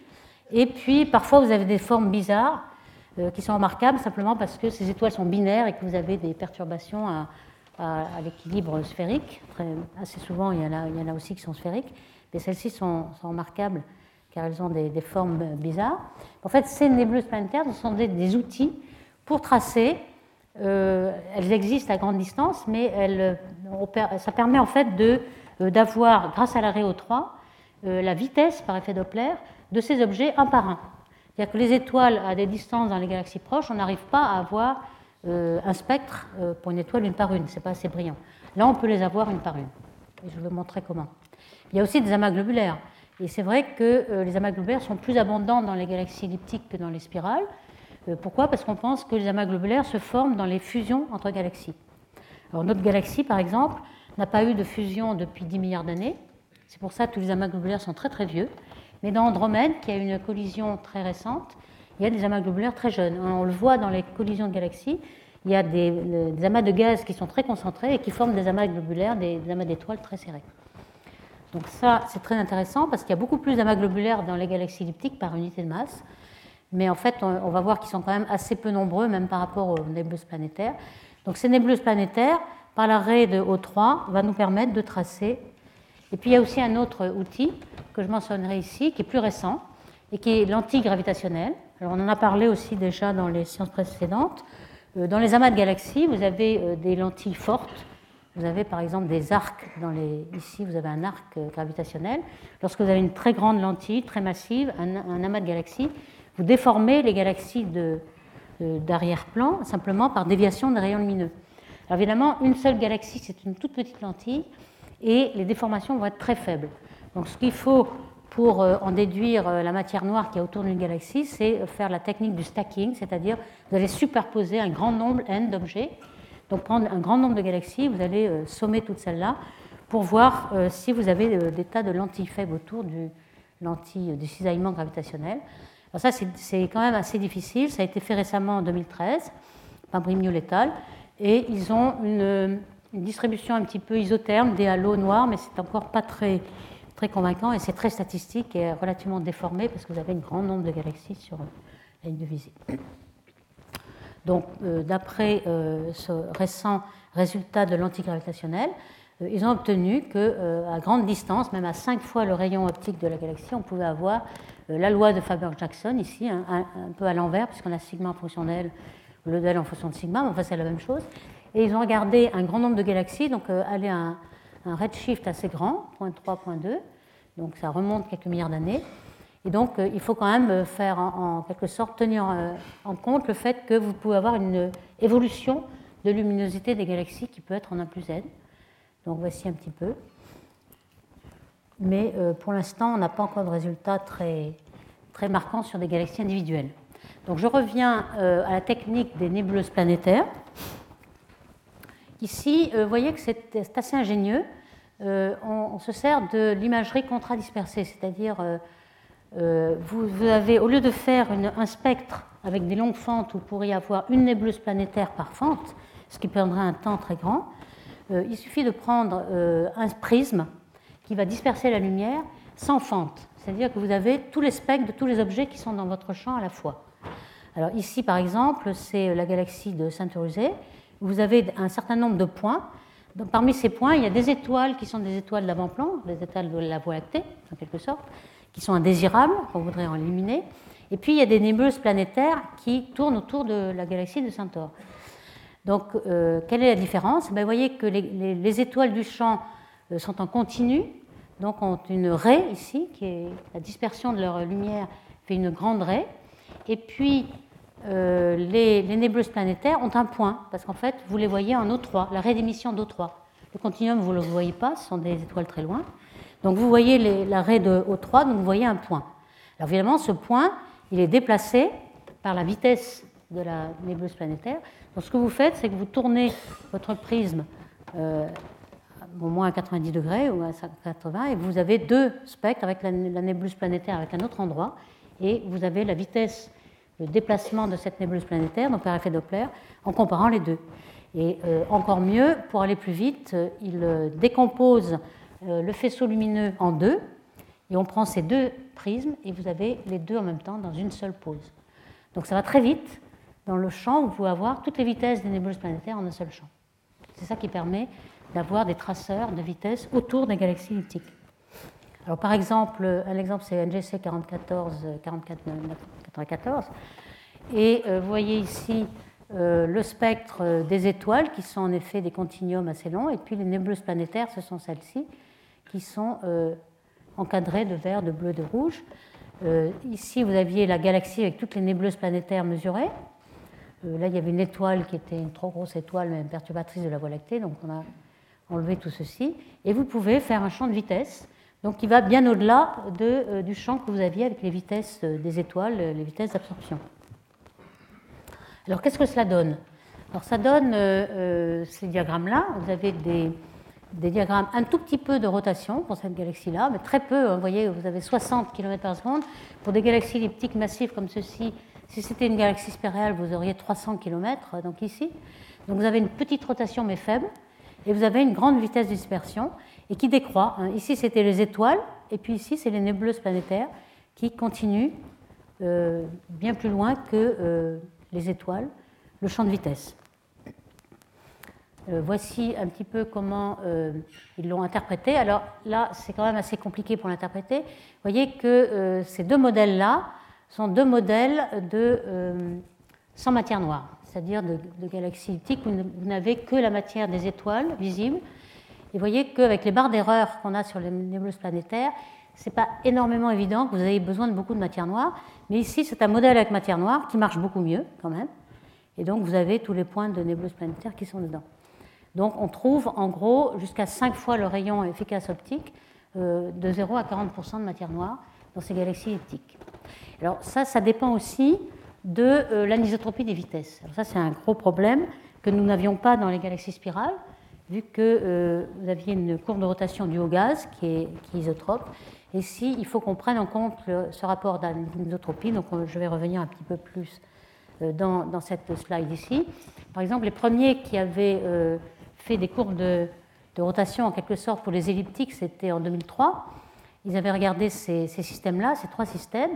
B: Et puis parfois vous avez des formes bizarres euh, qui sont remarquables simplement parce que ces étoiles sont binaires et que vous avez des perturbations à, l'équilibre sphérique. assez souvent, il y, en a, aussi qui sont sphériques, mais celles-ci sont, remarquables car elles ont des, formes bizarres. En fait, ces nébuleuses planétaires ce sont des, outils pour tracer. Euh, elles existent à grande distance, mais elles, ça permet en fait euh, d'avoir, grâce à l'arrêt O3, euh, la vitesse par effet Doppler de ces objets un par un. C'est-à-dire que les étoiles à des distances dans les galaxies proches, on n'arrive pas à avoir euh, un spectre euh, pour une étoile une par une, c'est pas assez brillant. Là, on peut les avoir une par une. Et je vais vous montrer comment. Il y a aussi des amas globulaires. Et c'est vrai que euh, les amas globulaires sont plus abondants dans les galaxies elliptiques que dans les spirales. pourquoi? Parce qu'on pense que les amas globulaires se forment dans les fusions entre galaxies. Alors, notre galaxie, par exemple, n'a pas eu de fusion depuis 10 milliards d'années. C'est pour ça que tous les amas globulaires sont très très vieux. Mais dans Andromède, qui a une collision très récente, il y a des amas globulaires très jeunes. On le voit dans les collisions de galaxies, il y a des, amas de gaz qui sont très concentrés et qui forment des amas globulaires, des, amas d'étoiles très serrés. Donc ça, c'est très intéressant parce qu'il y a beaucoup plus d'amas globulaires dans les galaxies elliptiques par unité de masse. Mais en fait, on, va voir qu'ils sont quand même assez peu nombreux, même par rapport aux nébuleuses planétaires. Donc ces nébuleuses planétaires, par l'arrêt de O3, va nous permettre de tracer. Et puis il y a aussi un autre outil que je mentionnerai ici, qui est plus récent, et qui est l'antigravitationnel. Alors on en a parlé aussi déjà dans les sciences précédentes. Euh, dans les amas de galaxies, vous avez euh, des lentilles fortes. Vous avez par exemple des arcs. Ici, vous avez un arc euh, gravitationnel. Lorsque vous avez une très grande lentille, très massive, un, amas de galaxies, vous déformez les galaxies d'arrière-plan simplement par déviation des rayons lumineux. Alors évidemment, une seule galaxie, c'est une toute petite lentille et les déformations vont être très faibles. Donc ce qu'il faut pour euh, en déduire euh, la matière noire qui est autour d'une galaxie, c'est faire la technique du stacking, c'est-à-dire vous allez superposer un grand nombre n d'objets. Donc prendre un grand nombre de galaxies, vous allez euh, sommer toutes celles-là pour voir si vous avez des tas de lentilles faibles autour du, lentille, du cisaillement gravitationnel. Alors ça, c'est quand même assez difficile. Ça a été fait récemment en 2013 par Brimio et Et ils ont une, une, distribution un petit peu isotherme des halos noirs, mais c'est encore pas très très convaincant et c'est très statistique et relativement déformé parce que vous avez un grand nombre de galaxies sur la ligne de visée. Donc, d'après ce récent résultat de l'antigravitationnel, ils ont obtenu qu'à grande distance, même à 5 fois le rayon optique de la galaxie, on pouvait avoir la loi de Faber-Jackson, ici, un, peu à l'envers, puisqu'on a sigma en fonction d'elle, le d'elle en fonction de sigma, mais enfin c'est la même chose. Et ils ont regardé un grand nombre de galaxies, donc aller à un, redshift assez grand, 0.3, 0.2, donc ça remonte quelques milliards d'années. Et donc euh, il faut quand même euh, faire en, quelque sorte tenir euh, en compte le fait que vous pouvez avoir une évolution de luminosité des galaxies qui peut être en 1 plus n. Donc voici un petit peu. Mais pour l'instant, on n'a pas encore de résultats très, très marquants sur des galaxies individuelles. Donc je reviens à la technique des nébuleuses planétaires. Ici, vous voyez que c'est assez ingénieux. On, se sert de l'imagerie contradispersée, c'est-à-dire euh, vous, avez, au lieu de faire un spectre avec des longues fentes où vous pourriez avoir une nébuleuse planétaire par fente, ce qui prendrait un temps très grand, euh, il suffit de prendre euh, un prisme qui va disperser la lumière sans fente. C'est-à-dire que vous avez tous les spectres de tous les objets qui sont dans votre champ à la fois. Alors ici, par exemple, c'est la galaxie de Saint-Eurusé. Vous avez un certain nombre de points. parmi ces points, il y a des étoiles qui sont des étoiles d'avant-plan, des étoiles de la Voie lactée, en quelque sorte qui sont indésirables, qu'on voudrait en éliminer. Et puis il y a des nébuleuses planétaires qui tournent autour de la galaxie de Centaure. Donc, euh, quelle est la différence? Ben, Vous voyez que les, étoiles du champ euh, sont en continu, donc ont une raie ici, qui est la dispersion de leur lumière fait une grande raie. Et puis, euh, les, les, nébuleuses planétaires ont un point, parce qu'en fait, vous les voyez en O3, la raie d'émission d'O3. Le continuum, vous ne le voyez pas, ce sont des étoiles très loin. Donc vous voyez l'arrêt de O3, donc vous voyez un point. Alors évidemment, ce point, il est déplacé par la vitesse de la nébuleuse planétaire. Donc ce que vous faites, c'est que vous tournez votre prisme euh, au moins à 90 degrés ou à 80, et vous avez deux spectres avec la, nébuleuse planétaire avec un autre endroit, et vous avez la vitesse de déplacement de cette nébuleuse planétaire, donc par effet Doppler, en comparant les deux. Et euh, encore mieux, pour aller plus vite, euh, il décompose euh, le faisceau lumineux en deux, et on prend ces deux prismes, et vous avez les deux en même temps dans une seule pose. Donc ça va très vite. Dans le champ, vous pouvez avoir toutes les vitesses des nébuleuses planétaires en un seul champ. C'est ça qui permet d'avoir des traceurs de vitesse autour des galaxies elliptiques. Alors par exemple, un exemple c'est NGC 44 94 et euh, vous voyez ici euh, le spectre des étoiles qui sont en effet des continuums assez longs et puis les nébuleuses planétaires ce sont celles-ci qui sont euh, encadrés de vert, de bleu, de rouge. Ici, vous aviez la galaxie avec toutes les nébuleuses planétaires mesurées. Là, il y avait une étoile qui était une trop grosse étoile, mais perturbatrice de la Voie lactée, donc on a enlevé tout ceci. Et vous pouvez faire un champ de vitesse, donc qui va bien au-delà de, du champ que vous aviez avec les vitesses des étoiles, les vitesses d'absorption. Alors, qu'est-ce que cela donne? Alors, ça donne ces diagrammes-là. Vous avez des, des diagrammes un tout petit peu de rotation pour cette galaxie-là, mais très peu. Hein. vous voyez, vous avez 60 km par seconde. Pour des galaxies elliptiques massives comme ceci, si c'était une galaxie spirale, vous auriez 300 km, donc ici. Donc vous avez une petite rotation mais faible, et vous avez une grande vitesse de dispersion, et qui décroît. Hein. Ici, c'était les étoiles, et puis ici, c'est les nébuleuses planétaires qui continuent euh, bien plus loin que euh, les étoiles, le champ de vitesse. Euh, voici un petit peu comment ils l'ont interprété. Alors là, c'est quand même assez compliqué pour l'interpréter. Vous voyez que ces deux modèles-là sont deux modèles de, sans matière noire, c'est-à-dire de, galaxies elliptiques où vous n'avez que la matière des étoiles visibles. Et vous voyez qu'avec les barres d'erreur qu'on a sur les nébuleuses planétaires, ce n'est pas énormément évident que vous ayez besoin de beaucoup de matière noire. Mais ici, c'est un modèle avec matière noire qui marche beaucoup mieux quand même. Et donc, vous avez tous les points de nébuleuses planétaires qui sont dedans. Donc on trouve en gros jusqu'à 5 fois le rayon efficace optique euh, de 0 à 40% de matière noire dans ces galaxies elliptiques. Alors ça, ça dépend aussi de euh, l'anisotropie des vitesses. Alors ça, c'est un gros problème que nous n'avions pas dans les galaxies spirales, vu que euh, vous aviez une courbe de rotation du haut gaz qui est, isotrope. Et ici, il faut qu'on prenne en compte ce rapport d'anisotropie, donc je vais revenir un petit peu plus dans, dans, cette slide ici. Par exemple, les premiers qui avaient fait des courbes de, rotation en quelque sorte pour les elliptiques, c'était en 2003. Ils avaient regardé ces, systèmes-là, ces trois systèmes,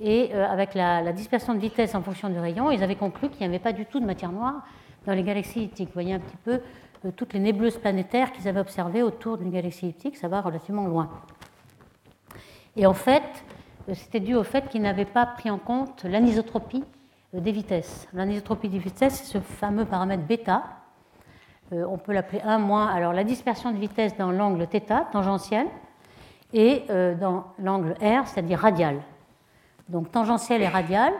B: Et avec la, dispersion de vitesse en fonction du rayon, ils avaient conclu qu'il n'y avait pas du tout de matière noire dans les galaxies elliptiques. Vous voyez un petit peu toutes les nébuleuses planétaires qu'ils avaient observées autour d'une galaxie elliptique, ça va relativement loin. Et en fait, c'était dû au fait qu'ils n'avaient pas pris en compte l'anisotropie des vitesses. L'anisotropie des vitesses, c'est ce fameux paramètre bêta. Euh, on peut l'appeler 1 moins. Alors la dispersion de vitesse dans l'angle θ, tangentiel, et euh, dans l'angle R, c'est-à-dire radial. Donc tangentiel et radial.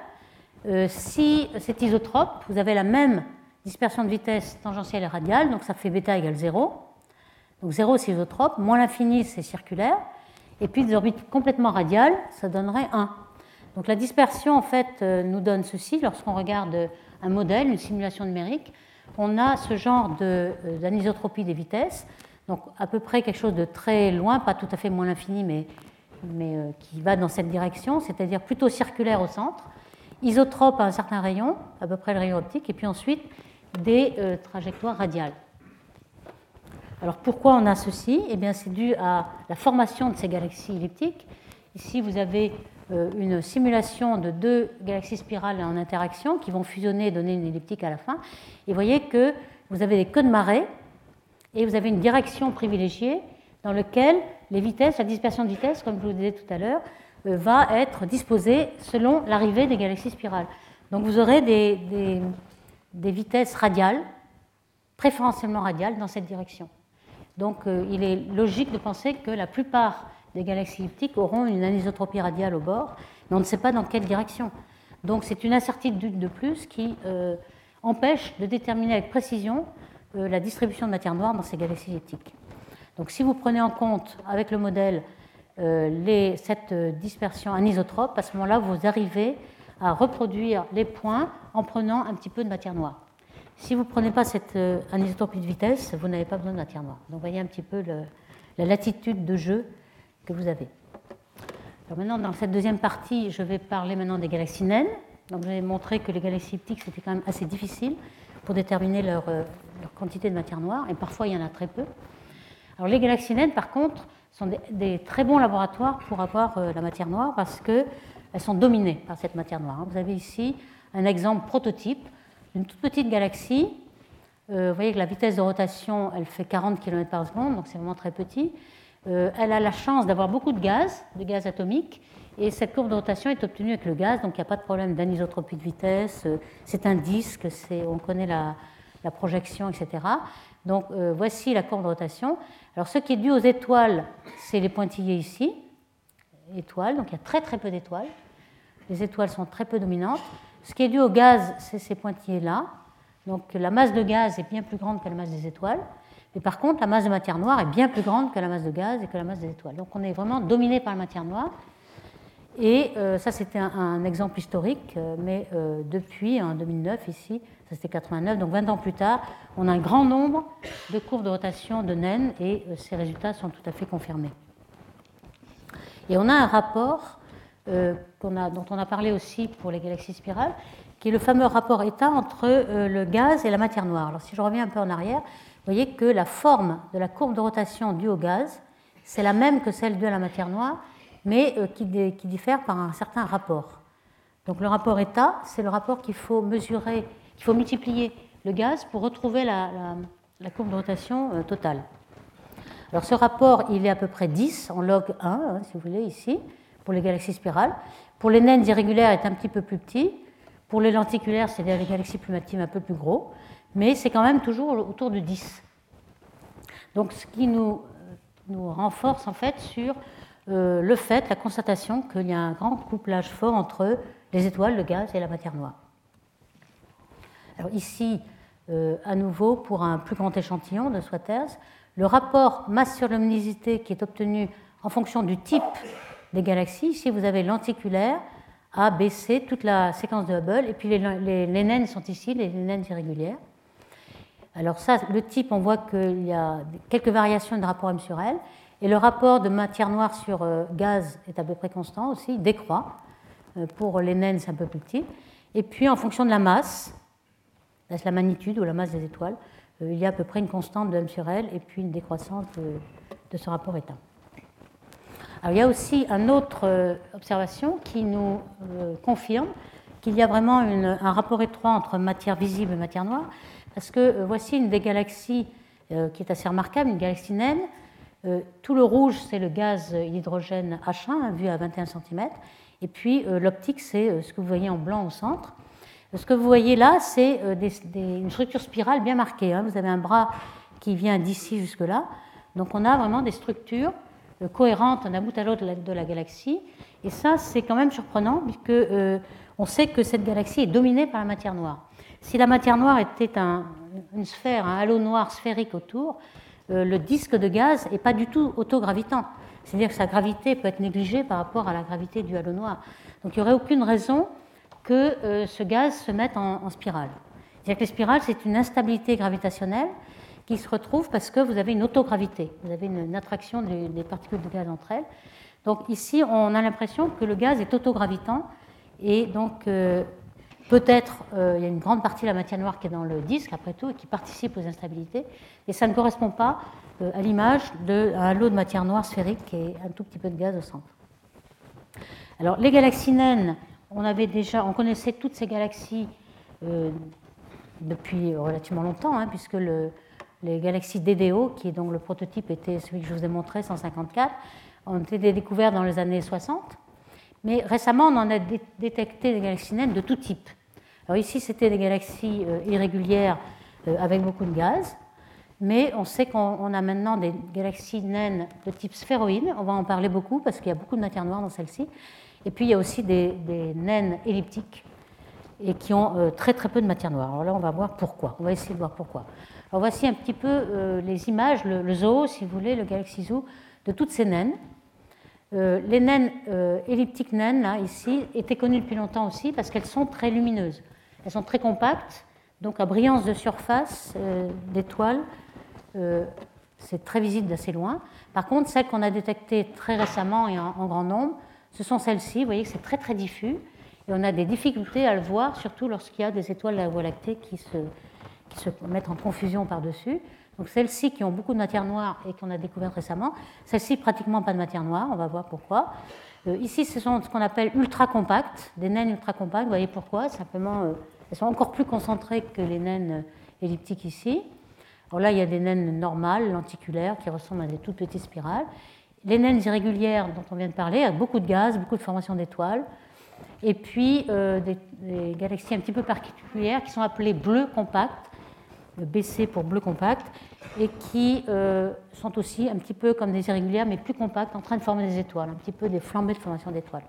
B: Euh, si c'est isotrope, vous avez la même dispersion de vitesse tangentielle et radiale, donc ça fait bêta égale 0. Donc 0 c'est isotrope, moins l'infini c'est circulaire, et puis des orbites complètement radiales, ça donnerait 1. Donc la dispersion en fait euh, nous donne ceci lorsqu'on regarde un modèle, une simulation numérique, on a ce genre euh, d'anisotropie des vitesses, donc à peu près quelque chose de très loin, pas tout à fait moins l'infini, mais, mais euh, qui va dans cette direction, c'est-à-dire plutôt circulaire au centre, isotrope à un certain rayon, à peu près le rayon optique, et puis ensuite des trajectoires radiales. Alors pourquoi on a ceci? Eh bien c'est dû à la formation de ces galaxies elliptiques. Ici vous avez euh, une simulation de deux galaxies spirales en interaction qui vont fusionner et donner une elliptique à la fin. Et vous voyez que vous avez des queues de marée et vous avez une direction privilégiée dans laquelle les vitesses, la dispersion de vitesse, comme je vous le disais tout à l'heure, euh, va être disposée selon l'arrivée des galaxies spirales. Donc vous aurez des vitesses radiales, préférentiellement radiales, dans cette direction. Donc euh, il est logique de penser que la plupart des galaxies elliptiques auront une anisotropie radiale au bord, mais on ne sait pas dans quelle direction. Donc c'est une incertitude de plus qui euh, empêche de déterminer avec précision euh, la distribution de matière noire dans ces galaxies elliptiques. Donc si vous prenez en compte avec le modèle cette dispersion anisotrope, à ce moment-là, vous arrivez à reproduire les points en prenant un petit peu de matière noire. Si vous ne prenez pas cette euh, anisotropie de vitesse, vous n'avez pas besoin de matière noire. Donc voyez un petit peu la latitude de jeu que vous avez. Alors maintenant, dans cette deuxième partie, je vais parler maintenant des galaxies naines. Donc je vais montrer que les galaxies elliptiques, c'était quand même assez difficile pour déterminer leur, euh, quantité de matière noire, et parfois il y en a très peu. Alors les galaxies naines, par contre, sont des, très bons laboratoires pour avoir euh, la matière noire parce qu'elles sont dominées par cette matière noire. Vous avez ici un exemple prototype une toute petite galaxie. Euh, vous voyez que la vitesse de rotation, elle fait 40 km par seconde, donc c'est vraiment très petit. Euh, elle a la chance d'avoir beaucoup de gaz, de gaz atomique, et cette courbe de rotation est obtenue avec le gaz, donc il n'y a pas de problème d'anisotropie de vitesse. Euh, c'est un disque, on connaît la, projection, etc. Donc voici la courbe de rotation. Alors ce qui est dû aux étoiles, c'est les pointillés ici, donc il y a très très peu d'étoiles. Les étoiles sont très peu dominantes. Ce qui est dû au gaz, c'est ces pointillés-là. Donc la masse de gaz est bien plus grande que la masse des étoiles. Mais par contre, la masse de matière noire est bien plus grande que la masse de gaz et que la masse des étoiles. Donc on est vraiment dominé par la matière noire. Et euh, ça, c'était un, exemple historique, euh, mais euh, depuis, en 2009, ici, ça c'était 89, donc 20 ans plus tard, on a un grand nombre de courbes de rotation de naines et ces résultats sont tout à fait confirmés. Et on a un rapport euh, dont on a parlé aussi pour les galaxies spirales, qui est le fameux rapport état entre euh, le gaz et la matière noire. Alors si je reviens un peu en arrière, vous voyez que la forme de la courbe de rotation due au gaz, c'est la même que celle due à la matière noire, mais euh, qui, diffère par un certain rapport. Donc le rapport état, c'est le rapport qu'il faut mesurer, qu'il faut multiplier le gaz pour retrouver la, courbe de rotation totale. Alors ce rapport, il est à peu près 10 en log 1, hein, si vous voulez, ici pour les galaxies spirales. Pour les naines irrégulières, est un petit peu plus petit. Pour les lenticulaires, c'est-à-dire les galaxies plumatives un peu plus gros. Mais c'est quand même toujours autour de 10. Donc ce qui nous, nous renforce en fait sur euh, le fait, la constatation qu'il y a un grand couplage fort entre les étoiles, le gaz et la matière noire. Alors ici, euh, à nouveau, pour un plus grand échantillon de Swatters, le rapport masse sur luminosité qui est obtenu en fonction du type des galaxies. Ici, vous avez lenticulaire, A, B, C, toute la séquence de Hubble, et puis les, les, naines sont ici, les, naines irrégulières. Alors ça, le type, on voit qu'il y a quelques variations de rapport M sur L, et le rapport de matière noire sur euh, gaz est à peu près constant aussi, il décroît. Euh, pour les naines, c'est un peu plus petit. Et puis, en fonction de la masse, la magnitude ou la masse des étoiles, il y a à peu près une constante de M sur L et puis une décroissance de, de ce rapport état. Alors, il y a aussi une autre observation qui nous confirme qu'il y a vraiment un rapport étroit entre matière visible et matière noire, parce que voici une des galaxies qui est assez remarquable, une galaxie naine. tout le rouge, c'est le gaz hydrogène H1, hein, vu à 21 cm, et puis l'optique, c'est ce que vous voyez en blanc au centre. Ce que vous voyez là, c'est euh, une structure spirale bien marquée. Hein. Vous avez un bras qui vient d'ici jusque-là. Donc on a vraiment des structures euh, cohérentes d'un bout à l'autre de la galaxie. Et ça, c'est quand même surprenant, puisque euh, on sait que cette galaxie est dominée par la matière noire. Si la matière noire était une sphère, un halo noir sphérique autour, le disque de gaz n'est pas du tout autogravitant. C'est-à-dire que sa gravité peut être négligée par rapport à la gravité du halo noir. Donc il n'y aurait aucune raison que euh, ce gaz se mette en, spirale. C'est-à-dire que les spirales, c'est une instabilité gravitationnelle qui se retrouve parce que vous avez une autogravité, vous avez une, attraction des, particules de gaz entre elles. Donc ici, on a l'impression que le gaz est autogravitant et donc euh, peut-être euh, il y a une grande partie de la matière noire qui est dans le disque après tout et qui participe aux instabilités et ça ne correspond pas à l'image d'un lot de matière noire sphérique et un tout petit peu de gaz au centre. Alors les galaxies naines on connaissait toutes ces galaxies euh, depuis relativement longtemps, hein, puisque les galaxies DDO, qui est donc le prototype était celui que je vous ai montré, 154, ont été découvertes dans les années 60. Mais récemment, on en a détecté des galaxies naines de tout type. Alors ici, c'était des galaxies euh, irrégulières euh, avec beaucoup de gaz, mais on sait qu'on a maintenant des galaxies naines de type sphéroïde. On va en parler beaucoup parce qu'il y a beaucoup de matière noire dans celle-ci. Et puis il y a aussi des, naines elliptiques et qui ont euh, très très peu de matière noire. Alors là, on va voir pourquoi. On va essayer de voir pourquoi. Alors voici un petit peu euh, les images, le, zoo, si vous voulez, le Galaxy Zoo, de toutes ces naines. Euh, les naines elliptiques naines, là, ici, étaient connues depuis longtemps aussi parce qu'elles sont très lumineuses. Elles sont très compactes, donc à brillance de surface d'étoiles, c'est très visible d'assez loin. Par contre, celles qu'on a détectées très récemment et en grand nombre, ce sont celles-ci. Vous voyez que c'est très très diffus et on a des difficultés à le voir, surtout lorsqu'il y a des étoiles de la Voie lactée qui se, qui se mettent en confusion par-dessus. Donc celles-ci qui ont beaucoup de matière noire et qu'on a découvert récemment, celles-ci pratiquement pas de matière noire, on va voir pourquoi. Euh, ici, ce sont ce qu'on appelle ultra compactes, des naines ultra compactes. Vous voyez pourquoi? Simplement, euh, elles sont encore plus concentrées que les naines elliptiques ici. Alors là, il y a des naines normales, lenticulaires, qui ressemblent à des toutes petites spirales les naines irrégulières dont on vient de parler, avec beaucoup de gaz, beaucoup de formation d'étoiles, et puis euh, des, galaxies un petit peu particulières qui sont appelées bleu compact, BC pour bleu compact, et qui euh, sont aussi un petit peu comme des irrégulières, mais plus compactes, en train de former des étoiles, un petit peu des flambées de formation d'étoiles.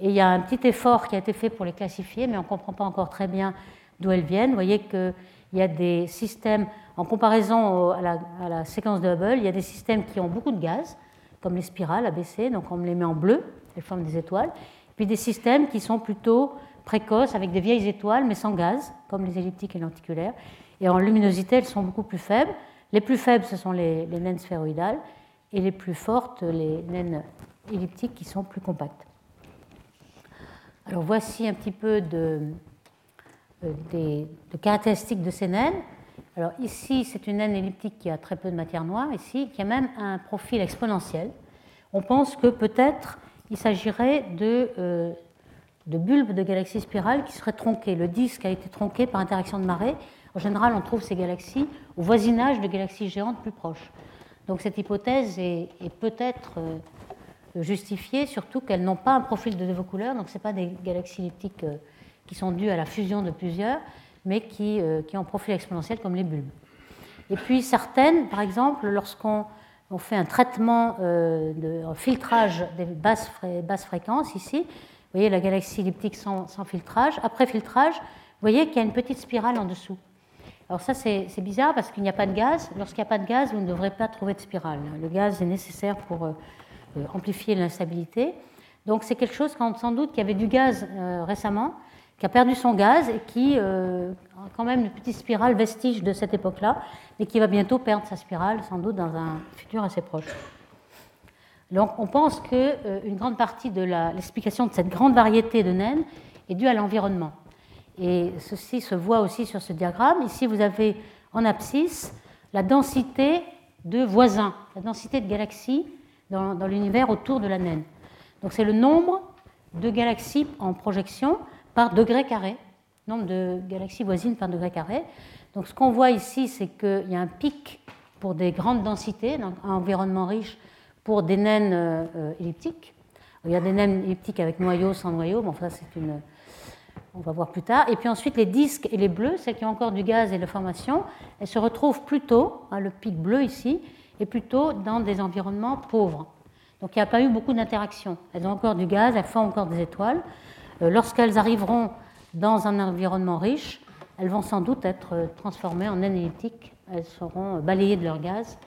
B: Et il y a un petit effort qui a été fait pour les classifier, mais on ne comprend pas encore très bien d'où elles viennent. Vous voyez qu'il y a des systèmes, en comparaison à la, à la, séquence de Hubble, il y a des systèmes qui ont beaucoup de gaz, comme les spirales ABC, donc on les met en bleu, elles forment des étoiles. Puis des systèmes qui sont plutôt précoces, avec des vieilles étoiles, mais sans gaz, comme les elliptiques et lenticulaires. Et en luminosité, elles sont beaucoup plus faibles. Les plus faibles, ce sont les, naines sphéroïdales, et les plus fortes, les naines elliptiques qui sont plus compactes. Alors voici un petit peu de, euh, de caractéristiques de ces naines. Alors ici, c'est une naine elliptique qui a très peu de matière noire, ici, qui a même un profil exponentiel. On pense que peut-être il s'agirait de, euh, bulbes de galaxies spirales qui seraient tronquées. Le disque a été tronqué par interaction de marée. En général, on trouve ces galaxies au voisinage de galaxies géantes plus proches. Donc cette hypothèse est, peut-être euh, justifiée, surtout qu'elles n'ont pas un profil de deux couleurs, donc ce pas des galaxies elliptiques euh, qui sont dues à la fusion de plusieurs, mais qui, euh, qui ont un profil exponentiel comme les bulbes. Et puis certaines, par exemple, lorsqu'on on fait un traitement euh, de un filtrage des basses, basses, fréquences, ici, vous voyez la galaxie elliptique sans, sans filtrage, après filtrage, vous voyez qu'il y a une petite spirale en dessous. Alors ça, c'est bizarre parce qu'il n'y a pas de gaz. Lorsqu'il n'y a pas de gaz, vous ne devrez pas trouver de spirale. Le gaz est nécessaire pour euh, amplifier l'instabilité. Donc c'est quelque chose, sans doute, qu'il y avait du gaz récemment, qui a perdu son gaz et qui euh, a quand même une petite spirale vestige de cette époque-là, mais qui va bientôt perdre sa spirale, sans doute dans un futur assez proche. Donc on pense qu'une euh, grande partie de l'explication de cette grande variété de naines est due à l'environnement. Et ceci se voit aussi sur ce diagramme. Ici, vous avez en abscisse la densité de voisins, la densité de galaxies dans, dans l'univers autour de la naine. Donc c'est le nombre de galaxies en projection par degré carré, nombre de galaxies voisines par degré carré. Donc ce qu'on voit ici, c'est qu'il y a un pic pour des grandes densités, donc un environnement riche pour des naines euh, elliptiques. Il y a des naines elliptiques avec noyau, sans noyau, mais enfin c'est une, on va voir plus tard. Et puis ensuite, les disques et les bleus, celles qui ont encore du gaz et de formation, elles se retrouvent plutôt, hein, le pic bleu ici, et plutôt dans des environnements pauvres. Donc il n'y a pas eu beaucoup d'interactions. Elles ont encore du gaz, elles font encore des étoiles. Euh, lorsqu'elles arriveront dans un environnement riche, elles vont sans doute être euh, transformées en naines elliptiques. Elles seront balayées de leur gaz.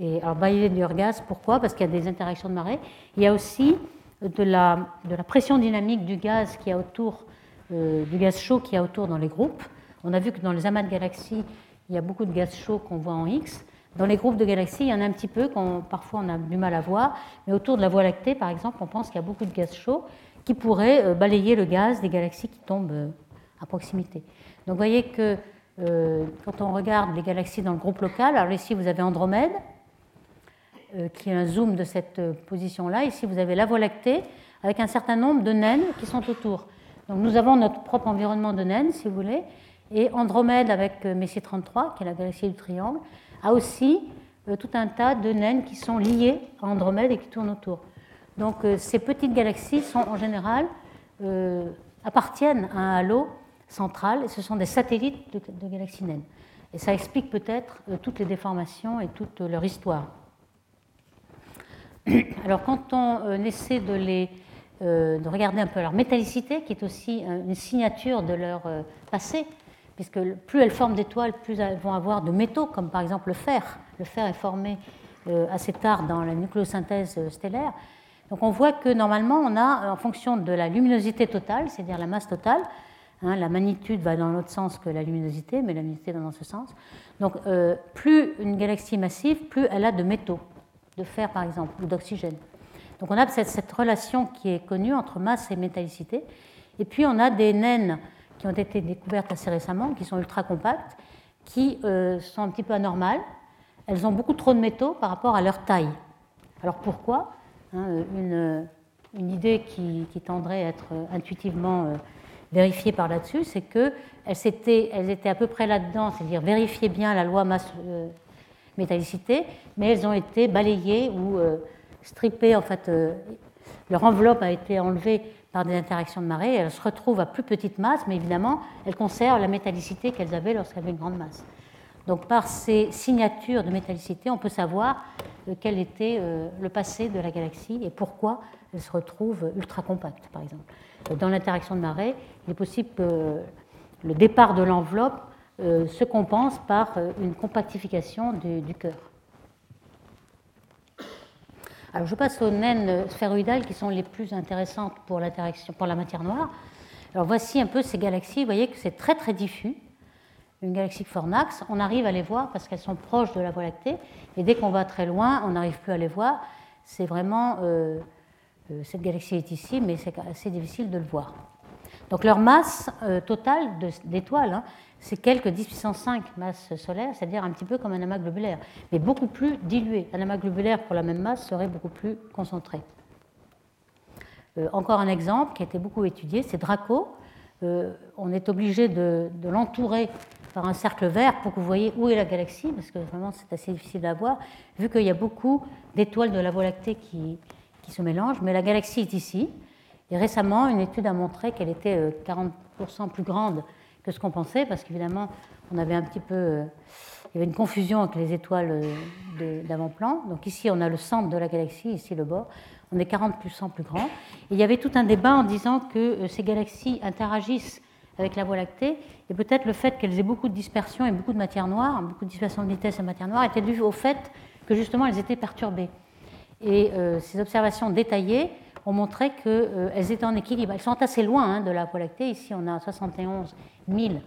B: Et alors balayées de leur gaz, pourquoi? Parce qu'il y a des interactions de marée. Il y a aussi de la, pression dynamique du gaz qui a autour euh, du gaz chaud qu'il y a autour dans les groupes. On a vu que dans les amas de galaxies, il y a beaucoup de gaz chaud qu'on voit en X. Dans les groupes de galaxies, il y en a un petit peu, qu'on, parfois on a du mal à voir, mais autour de la Voie lactée, par exemple, on pense qu'il y a beaucoup de gaz chaud qui pourrait euh, balayer le gaz des galaxies qui tombent euh, à proximité. Donc vous voyez que quand on regarde les galaxies dans le groupe local, alors ici vous avez Andromède, qui est un zoom de cette position-là. Ici vous avez la Voie lactée avec un certain nombre de naines qui sont autour. Donc nous avons notre propre environnement de naine, si vous voulez, et Andromède avec euh, Messier 33, qui est la galaxie du triangle, a aussi euh, tout un tas de naines qui sont liées à Andromède et qui tournent autour. Donc euh, ces petites galaxies sont en général appartiennent à un halo central et ce sont des satellites de, galaxies naines. Et ça explique peut-être toutes les déformations et toute leur histoire. Alors quand on essaie de les euh, de regarder un peu leur métallicité, qui est aussi une signature de leur euh, passé, puisque plus elles forment d'étoiles, plus elles vont avoir de métaux, comme par exemple le fer. Le fer est formé euh, assez tard dans la nucléosynthèse stellaire. Donc on voit que normalement, on a, en fonction de la luminosité totale, c'est-à-dire la masse totale, hein, la magnitude va dans l'autre sens que la luminosité, mais la luminosité va dans ce sens. Donc plus une galaxie massive, plus elle a de métaux, de fer par exemple, ou d'oxygène. Donc on a cette, relation qui est connue entre masse et métallicité. Et puis on a des naines qui ont été découvertes assez récemment, qui sont ultra compactes, qui euh, sont un petit peu anormales. Elles ont beaucoup trop de métaux par rapport à leur taille. Alors pourquoi? Hein, une, idée qui, tendrait à être intuitivement euh, vérifiée par là-dessus, c'est qu'elles elles étaient à peu près là-dedans, c'est-à-dire vérifier bien la loi masse-métallicité, euh, mais elles ont été balayées ou strippées, en fait, euh, leur enveloppe a été enlevée par des interactions de marée, elles se retrouvent à plus petite masse, mais évidemment, elles conservent la métallicité qu'elles avaient lorsqu'elles avaient une grande masse. Donc par ces signatures de métallicité, on peut savoir euh, quel était euh, le passé de la galaxie et pourquoi elle se retrouve ultra compacte, par exemple. Dans l'interaction de marée, il est possible que le départ de l'enveloppe se compense par une compactification du cœur. Alors je passe aux naines sphéroïdales qui sont les plus intéressantes pour l'interaction, pour la matière noire. Alors voici un peu ces galaxies. Vous voyez que c'est très très diffus. Une galaxie Fornax, on arrive à les voir parce qu'elles sont proches de la Voie lactée. Et dès qu'on va très loin, on n'arrive plus à les voir. C'est vraiment euh, euh, cette galaxie est ici, mais c'est assez difficile de le voir. Donc leur masse euh, totale d'étoiles, hein, c'est quelques 10 puissance 5 masses solaires, c'est-à-dire un petit peu comme un amas globulaire, mais beaucoup plus dilué. Un amas globulaire pour la même masse serait beaucoup plus concentré. Encore un exemple qui a été beaucoup étudié, c'est Draco. On est obligé de, l'entourer par un cercle vert pour que vous voyez où est la galaxie, parce que vraiment c'est assez difficile à voir, vu qu'il y a beaucoup d'étoiles de la Voie lactée qui, qui, se mélangent. Mais la galaxie est ici. Et récemment, une étude a montré qu'elle était 40% euh, plus grande que ce qu'on pensait, parce qu'évidemment, on avait un petit peu. Euh, il y avait une confusion avec les étoiles euh, d'avant-plan. Donc ici, on a le centre de la galaxie, ici le bord. On est 40% plus grand. Et il y avait tout un débat en disant que ces galaxies interagissent avec la Voie lactée, et peut-être le fait qu'elles aient beaucoup de dispersion et beaucoup de matière noire, beaucoup de dispersion de vitesse et matière noire, était dû au fait que justement elles étaient perturbées. Et ces observations détaillées ont montré qu'elles étaient en équilibre. Elles sont assez loin hein, de la Voie lactée. Ici, on a 71 1000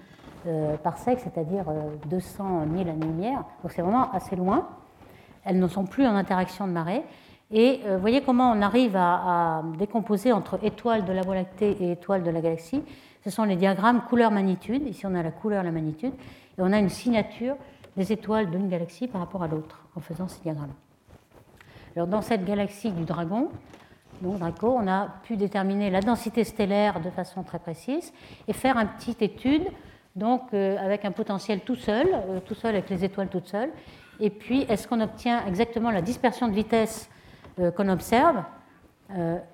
B: euh, parsecs, c'est-à-dire 200 euh, 000 années-lumière. Donc c'est vraiment assez loin. Elles ne sont plus en interaction de marée. Et euh, vous voyez comment on arrive à, décomposer entre étoiles de la Voie lactée et étoiles de la galaxie. Ce sont les diagrammes couleur-magnitude. Ici, on a la couleur la magnitude. Et on a une signature des étoiles d'une galaxie par rapport à l'autre en faisant ces diagrammes. Alors, dans cette galaxie du Dragon, donc Draco, on a pu déterminer la densité stellaire de façon très précise et faire une petite étude donc euh, avec un potentiel tout seul, euh, tout seul avec les étoiles toutes seules. Et puis, est-ce qu'on obtient exactement la dispersion de vitesse euh, qu'on observe,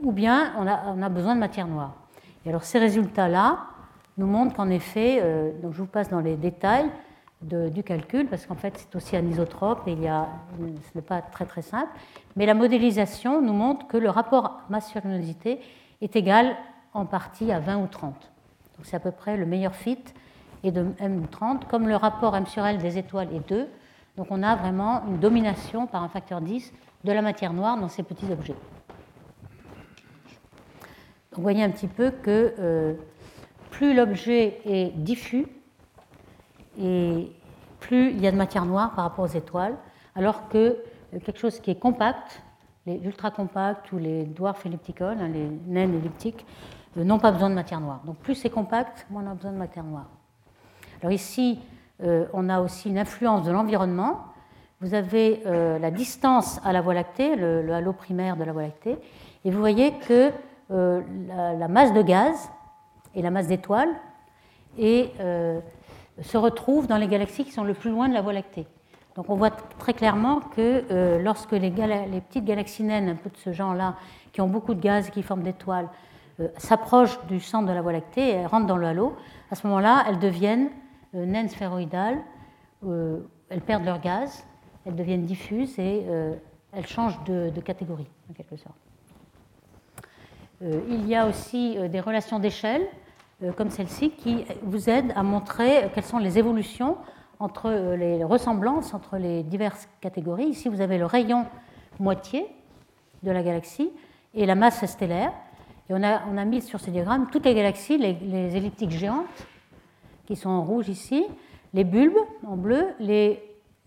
B: ou bien on a, besoin de matière noire? Ces résultats-là nous montrent qu'en effet, donc je vous passe dans les détails du calcul, parce qu'en fait, c'est aussi anisotrope et ce n'est pas très très simple, mais la modélisation nous montre que le rapport masse-luminosité est égal en partie à 20 ou 30. Donc, c'est à peu près le meilleur fit et de M30, comme le rapport M sur L des étoiles est 2. Donc on a vraiment une domination par un facteur 10 de la matière noire dans ces petits objets. Vous voyez un petit peu que euh, plus l'objet est diffus, et plus il y a de matière noire par rapport aux étoiles, alors que euh, quelque chose qui est compact, les ultra compacts ou les dwarfs ellipticoles, hein, les naines elliptiques, euh, n'ont pas besoin de matière noire. Donc plus c'est compact, moins on a besoin de matière noire. Alors ici, on a aussi une influence de l'environnement. Vous avez la distance à la Voie lactée, le, halo primaire de la Voie lactée, et vous voyez que euh, la, masse de gaz et la masse d'étoiles se retrouvent dans les galaxies qui sont le plus loin de la Voie lactée. Donc on voit très clairement que lorsque les, petites galaxies naines, un peu de ce genre-là, qui ont beaucoup de gaz et qui forment d'étoiles, s'approchent du centre de la Voie lactée et rentrent dans le halo, à ce moment-là, elles deviennent euh, naines sphéroïdales, euh, elles perdent leur gaz, elles deviennent diffuses et euh, elles changent de, catégorie, en quelque sorte. Il y a aussi des relations d'échelle, comme celle-ci, qui vous aident à montrer quelles sont les évolutions entre les ressemblances entre les diverses catégories. Ici, vous avez le rayon moitié de la galaxie et la masse stellaire. Et on a, on a mis sur ce diagramme toutes les galaxies, les elliptiques géantes, qui sont en rouge ici, les bulbes en bleu, les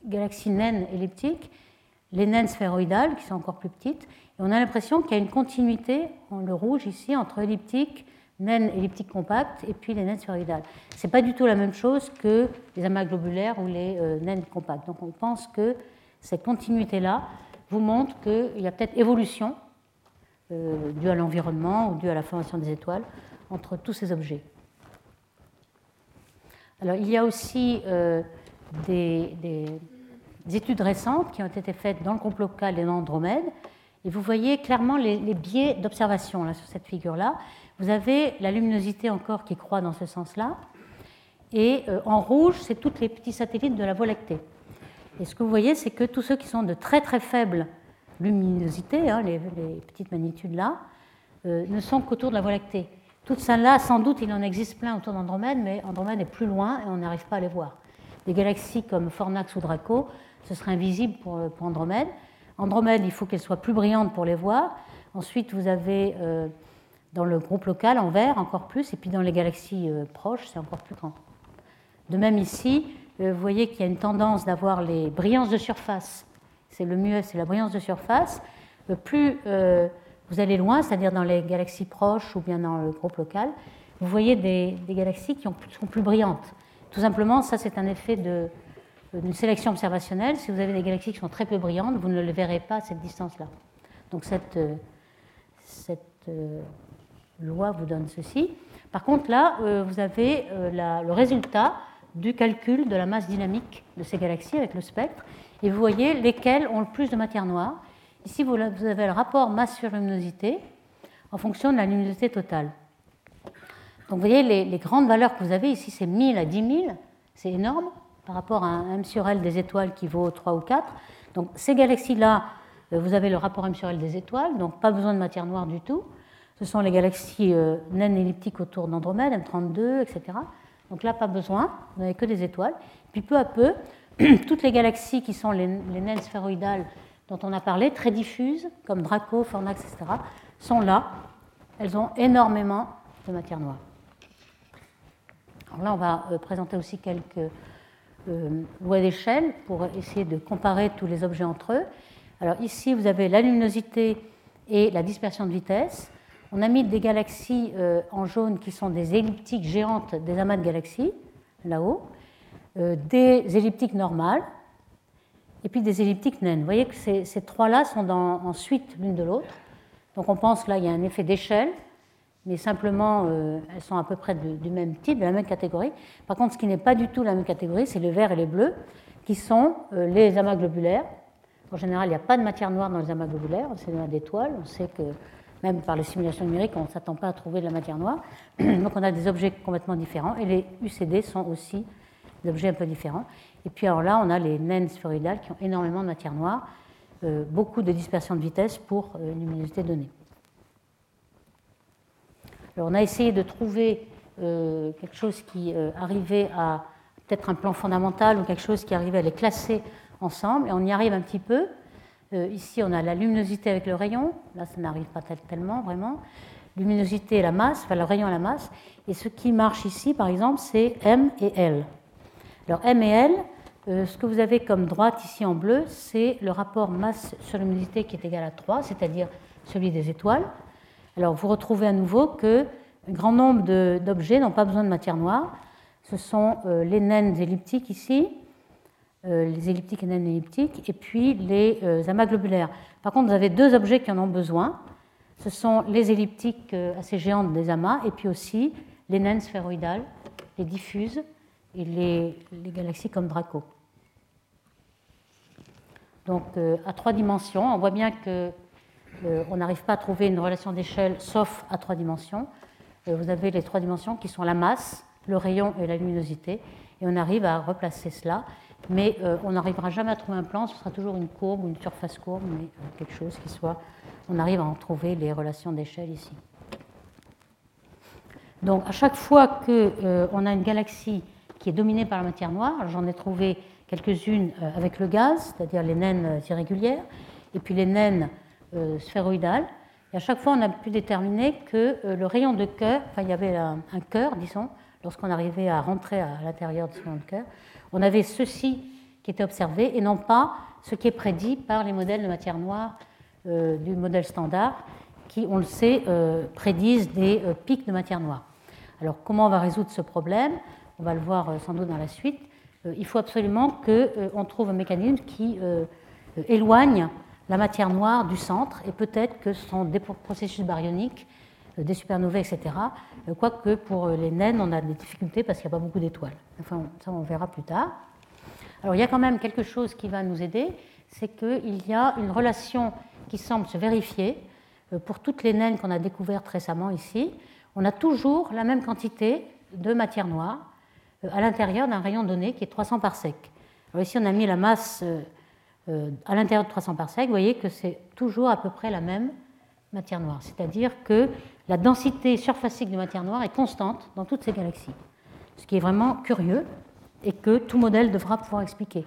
B: galaxies naines elliptiques, les naines sphéroïdales qui sont encore plus petites. On a l'impression qu'il y a une continuité en le rouge ici entre elliptiques, naines elliptiques compactes et puis les naines sphéroïdales. Ce n'est pas du tout la même chose que les amas globulaires ou les euh, naines compactes. Donc on pense que cette continuité-là vous montre qu'il y a peut-être évolution euh, due à l'environnement ou due à la formation des étoiles entre tous ces objets. Alors, il y a aussi euh, des, études récentes qui ont été faites dans le groupe local et dans Andromède. Et vous voyez clairement les, biais d'observation sur cette figure-là. Vous avez la luminosité encore qui croît dans ce sens-là. Et euh, en rouge, c'est tous les petits satellites de la Voie lactée. Et ce que vous voyez, c'est que tous ceux qui sont de très très faible luminosité, hein, les, petites magnitudes-là, euh, ne sont qu'autour de la Voie lactée. Toutes celles-là, sans doute, il en existe plein autour d'Andromède, mais Andromède est plus loin et on n'arrive pas à les voir. Des galaxies comme Fornax ou Draco, ce serait invisible pour, Andromède. Andromède, il faut qu'elle soit plus brillante pour les voir. Ensuite, vous avez euh, dans le groupe local en vert encore plus, et puis dans les galaxies euh, proches, c'est encore plus grand. De même ici, euh, vous voyez qu'il y a une tendance d'avoir les brillances de surface. C'est le mieux, c'est la brillance de surface. plus vous allez loin, c'est-à-dire dans les galaxies proches ou bien dans le groupe local, vous voyez des, galaxies qui sont plus brillantes. Tout simplement, ça c'est un effet d'une sélection observationnelle. Si vous avez des galaxies qui sont très peu brillantes, vous ne les verrez pas à cette distance-là. Donc cette, cette euh, loi vous donne ceci. Par contre, là, euh, vous avez euh, le résultat du calcul de la masse dynamique de ces galaxies avec le spectre, et vous voyez lesquelles ont le plus de matière noire Ici, vous avez le rapport masse sur luminosité en fonction de la luminosité totale. Donc vous voyez, les, grandes valeurs que vous avez ici, c'est 1000 à 10 000, c'est énorme par rapport à un M sur L des étoiles qui vaut 3 ou 4. Donc ces galaxies-là, euh, vous avez le rapport M sur L des étoiles, donc pas besoin de matière noire du tout. Ce sont les galaxies euh, naines elliptiques autour d'Andromède, M32, etc. Donc là, pas besoin, vous n'avez que des étoiles. Puis peu à peu, toutes les galaxies qui sont les, naines sphéroïdales dont on a parlé, très diffuses, comme Draco, Fornax, etc., sont là. Elles ont énormément de matière noire. Alors là, on va euh, présenter aussi quelques euh, lois d'échelle pour essayer de comparer tous les objets entre eux. Alors ici, vous avez la luminosité et la dispersion de vitesse. On a mis des galaxies euh, en jaune qui sont des elliptiques géantes des amas de galaxies, là-haut, des elliptiques normales, et puis des elliptiques naines. Vous voyez que ces, trois-là sont en suite l'une de l'autre. Donc on pense là, il y a un effet d'échelle, mais simplement, euh, elles sont à peu près du même type, de la même catégorie. Par contre, ce qui n'est pas du tout la même catégorie, c'est le vert et les bleus, qui sont euh, les amas globulaires. En général, il n'y a pas de matière noire dans les amas globulaires, c'est d'étoiles. On sait que même par les simulations numériques, on ne s'attend pas à trouver de la matière noire. Donc on a des objets complètement différents, et les UCD sont aussi des objets un peu différents. Et puis alors là, on a les naines sphéroïdales qui ont énormément de matière noire, euh, beaucoup de dispersion de vitesse pour une luminosité donnée. Alors, on a essayé de trouver euh, quelque chose qui euh, arrivait à peut-être un plan fondamental ou quelque chose qui arrivait à les classer ensemble, et on y arrive un petit peu. Euh, ici, on a la luminosité avec le rayon, là, ça n'arrive pas tellement vraiment. Luminosité et la masse, enfin le rayon et la masse. Et ce qui marche ici, par exemple, c'est M et L. Alors M et L, ce que vous avez comme droite ici en bleu, c'est le rapport masse sur luminosité qui est égal à 3, c'est-à-dire celui des étoiles. Alors vous retrouvez à nouveau que un grand nombre d'objets n'ont pas besoin de matière noire. Ce sont euh, les naines elliptiques ici, euh, les elliptiques et naines elliptiques, et puis les euh, amas globulaires. Par contre, vous avez deux objets qui en ont besoin. Ce sont les elliptiques assez géantes des amas, et puis aussi les naines sphéroïdales, les diffuses et les, galaxies comme Draco. Donc à trois dimensions, on voit bien que on n'arrive pas à trouver une relation d'échelle sauf à trois dimensions. Euh, vous avez les trois dimensions qui sont la masse, le rayon et la luminosité, et on arrive à replacer cela. Mais euh, on n'arrivera jamais à trouver un plan, ce sera toujours une courbe ou une surface courbe, mais quelque chose qui soit. On arrive à en trouver les relations d'échelle ici. Donc à chaque fois qu'on a une galaxie qui est dominée par la matière noire, j'en ai trouvé quelques-unes avec le gaz, c'est-à-dire les naines irrégulières, et puis les naines euh, sphéroïdale. Et à chaque fois, on a pu déterminer que euh, le rayon de cœur, enfin, il y avait un, cœur, disons, lorsqu'on arrivait à rentrer à, l'intérieur de ce rayon de cœur, on avait ceci qui était observé et non pas ce qui est prédit par les modèles de matière noire euh, du modèle standard, qui, on le sait, prédisent des pics de matière noire. Alors, comment on va résoudre ce problème? On va le voir sans doute dans la suite. il faut absolument qu'on trouve un mécanisme qui éloigne la matière noire du centre, et peut-être que ce sont des processus baryoniques, euh, des supernovae, etc. Euh, quoique pour euh, les naines, on a des difficultés parce qu'il n'y a pas beaucoup d'étoiles. Enfin, ça, on verra plus tard. Alors, il y a quand même quelque chose qui va nous aider, c'est qu'il y a une relation qui semble se vérifier pour toutes les naines qu'on a découvertes récemment ici. On a toujours la même quantité de matière noire à l'intérieur d'un rayon donné qui est 300 sec. Alors ici, on a mis la masse à l'intérieur de 300 parsecs, vous voyez que c'est toujours à peu près la même matière noire. C'est-à-dire que la densité surfacique de matière noire est constante dans toutes ces galaxies. Ce qui est vraiment curieux et que tout modèle devra pouvoir expliquer.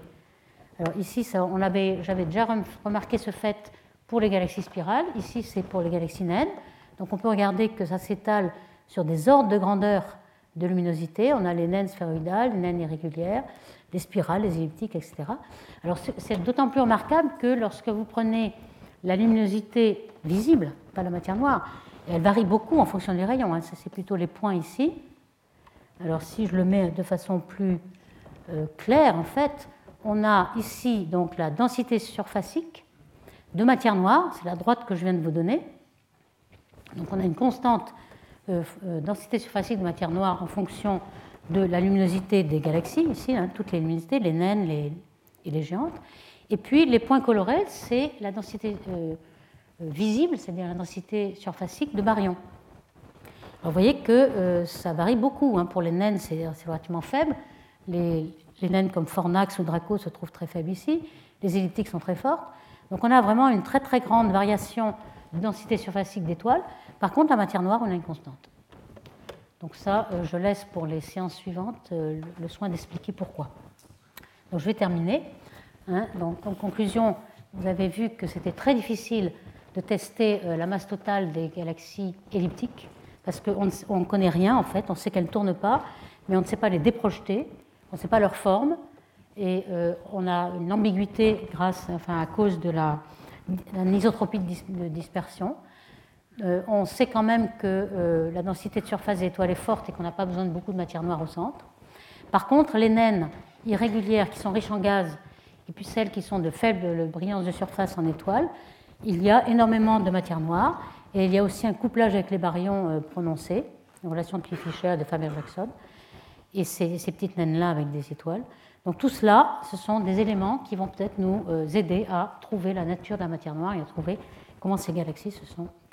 B: Alors ici, j'avais déjà remarqué ce fait pour les galaxies spirales. Ici, c'est pour les galaxies naines. Donc on peut regarder que ça s'étale sur des ordres de grandeur de luminosité. On a les naines sphéroïdales, les naines irrégulières, les spirales, les elliptiques, etc. Alors c'est d'autant plus remarquable que lorsque vous prenez la luminosité visible, pas la matière noire, elle varie beaucoup en fonction des rayons. Hein. c'est plutôt les points ici. Alors si je le mets de façon plus euh, claire, en fait, on a ici donc la densité surfacique de matière noire, c'est la droite que je viens de vous donner. Donc on a une constante euh, euh, densité surfacique de matière noire en fonction de la luminosité des galaxies, ici, hein, toutes les luminosités, les naines et les géantes. Et puis les points colorés, c'est la densité euh, euh, visible, c'est-à-dire la densité surfacique de baryons. vous voyez que euh, ça varie beaucoup. Hein. Pour les naines, c'est relativement faible. Les, les, naines comme Fornax ou Draco se trouvent très faibles ici. Les elliptiques sont très fortes. Donc on a vraiment une très très grande variation de densité surfacique d'étoiles. Par contre, la matière noire, on a une constante. Donc ça, euh, je laisse pour les séances suivantes euh, le soin d'expliquer pourquoi. Donc je vais terminer. Hein. Donc, en conclusion, vous avez vu que c'était très difficile de tester euh, la masse totale des galaxies elliptiques parce qu'on ne connaît rien en fait, on sait qu'elles ne tournent pas, mais on ne sait pas les déprojeter, on ne sait pas leur forme, et on a une ambiguïté grâce, enfin, à cause de la, de dispersion. Euh, on sait quand même que euh, la densité de surface des étoiles est forte et qu'on n'a pas besoin de beaucoup de matière noire au centre. Par contre, les naines irrégulières qui sont riches en gaz et puis celles qui sont de faible brillance de surface en étoiles, il y a énormément de matière noire et il y a aussi un couplage avec les baryons euh, prononcé, une relation de Clee-Fisher et de Faber-Jackson, et ces, ces petites naines-là avec des étoiles. Donc tout cela, ce sont des éléments qui vont peut-être nous euh, aider à trouver la nature de la matière noire et à trouver comment ces galaxies se sont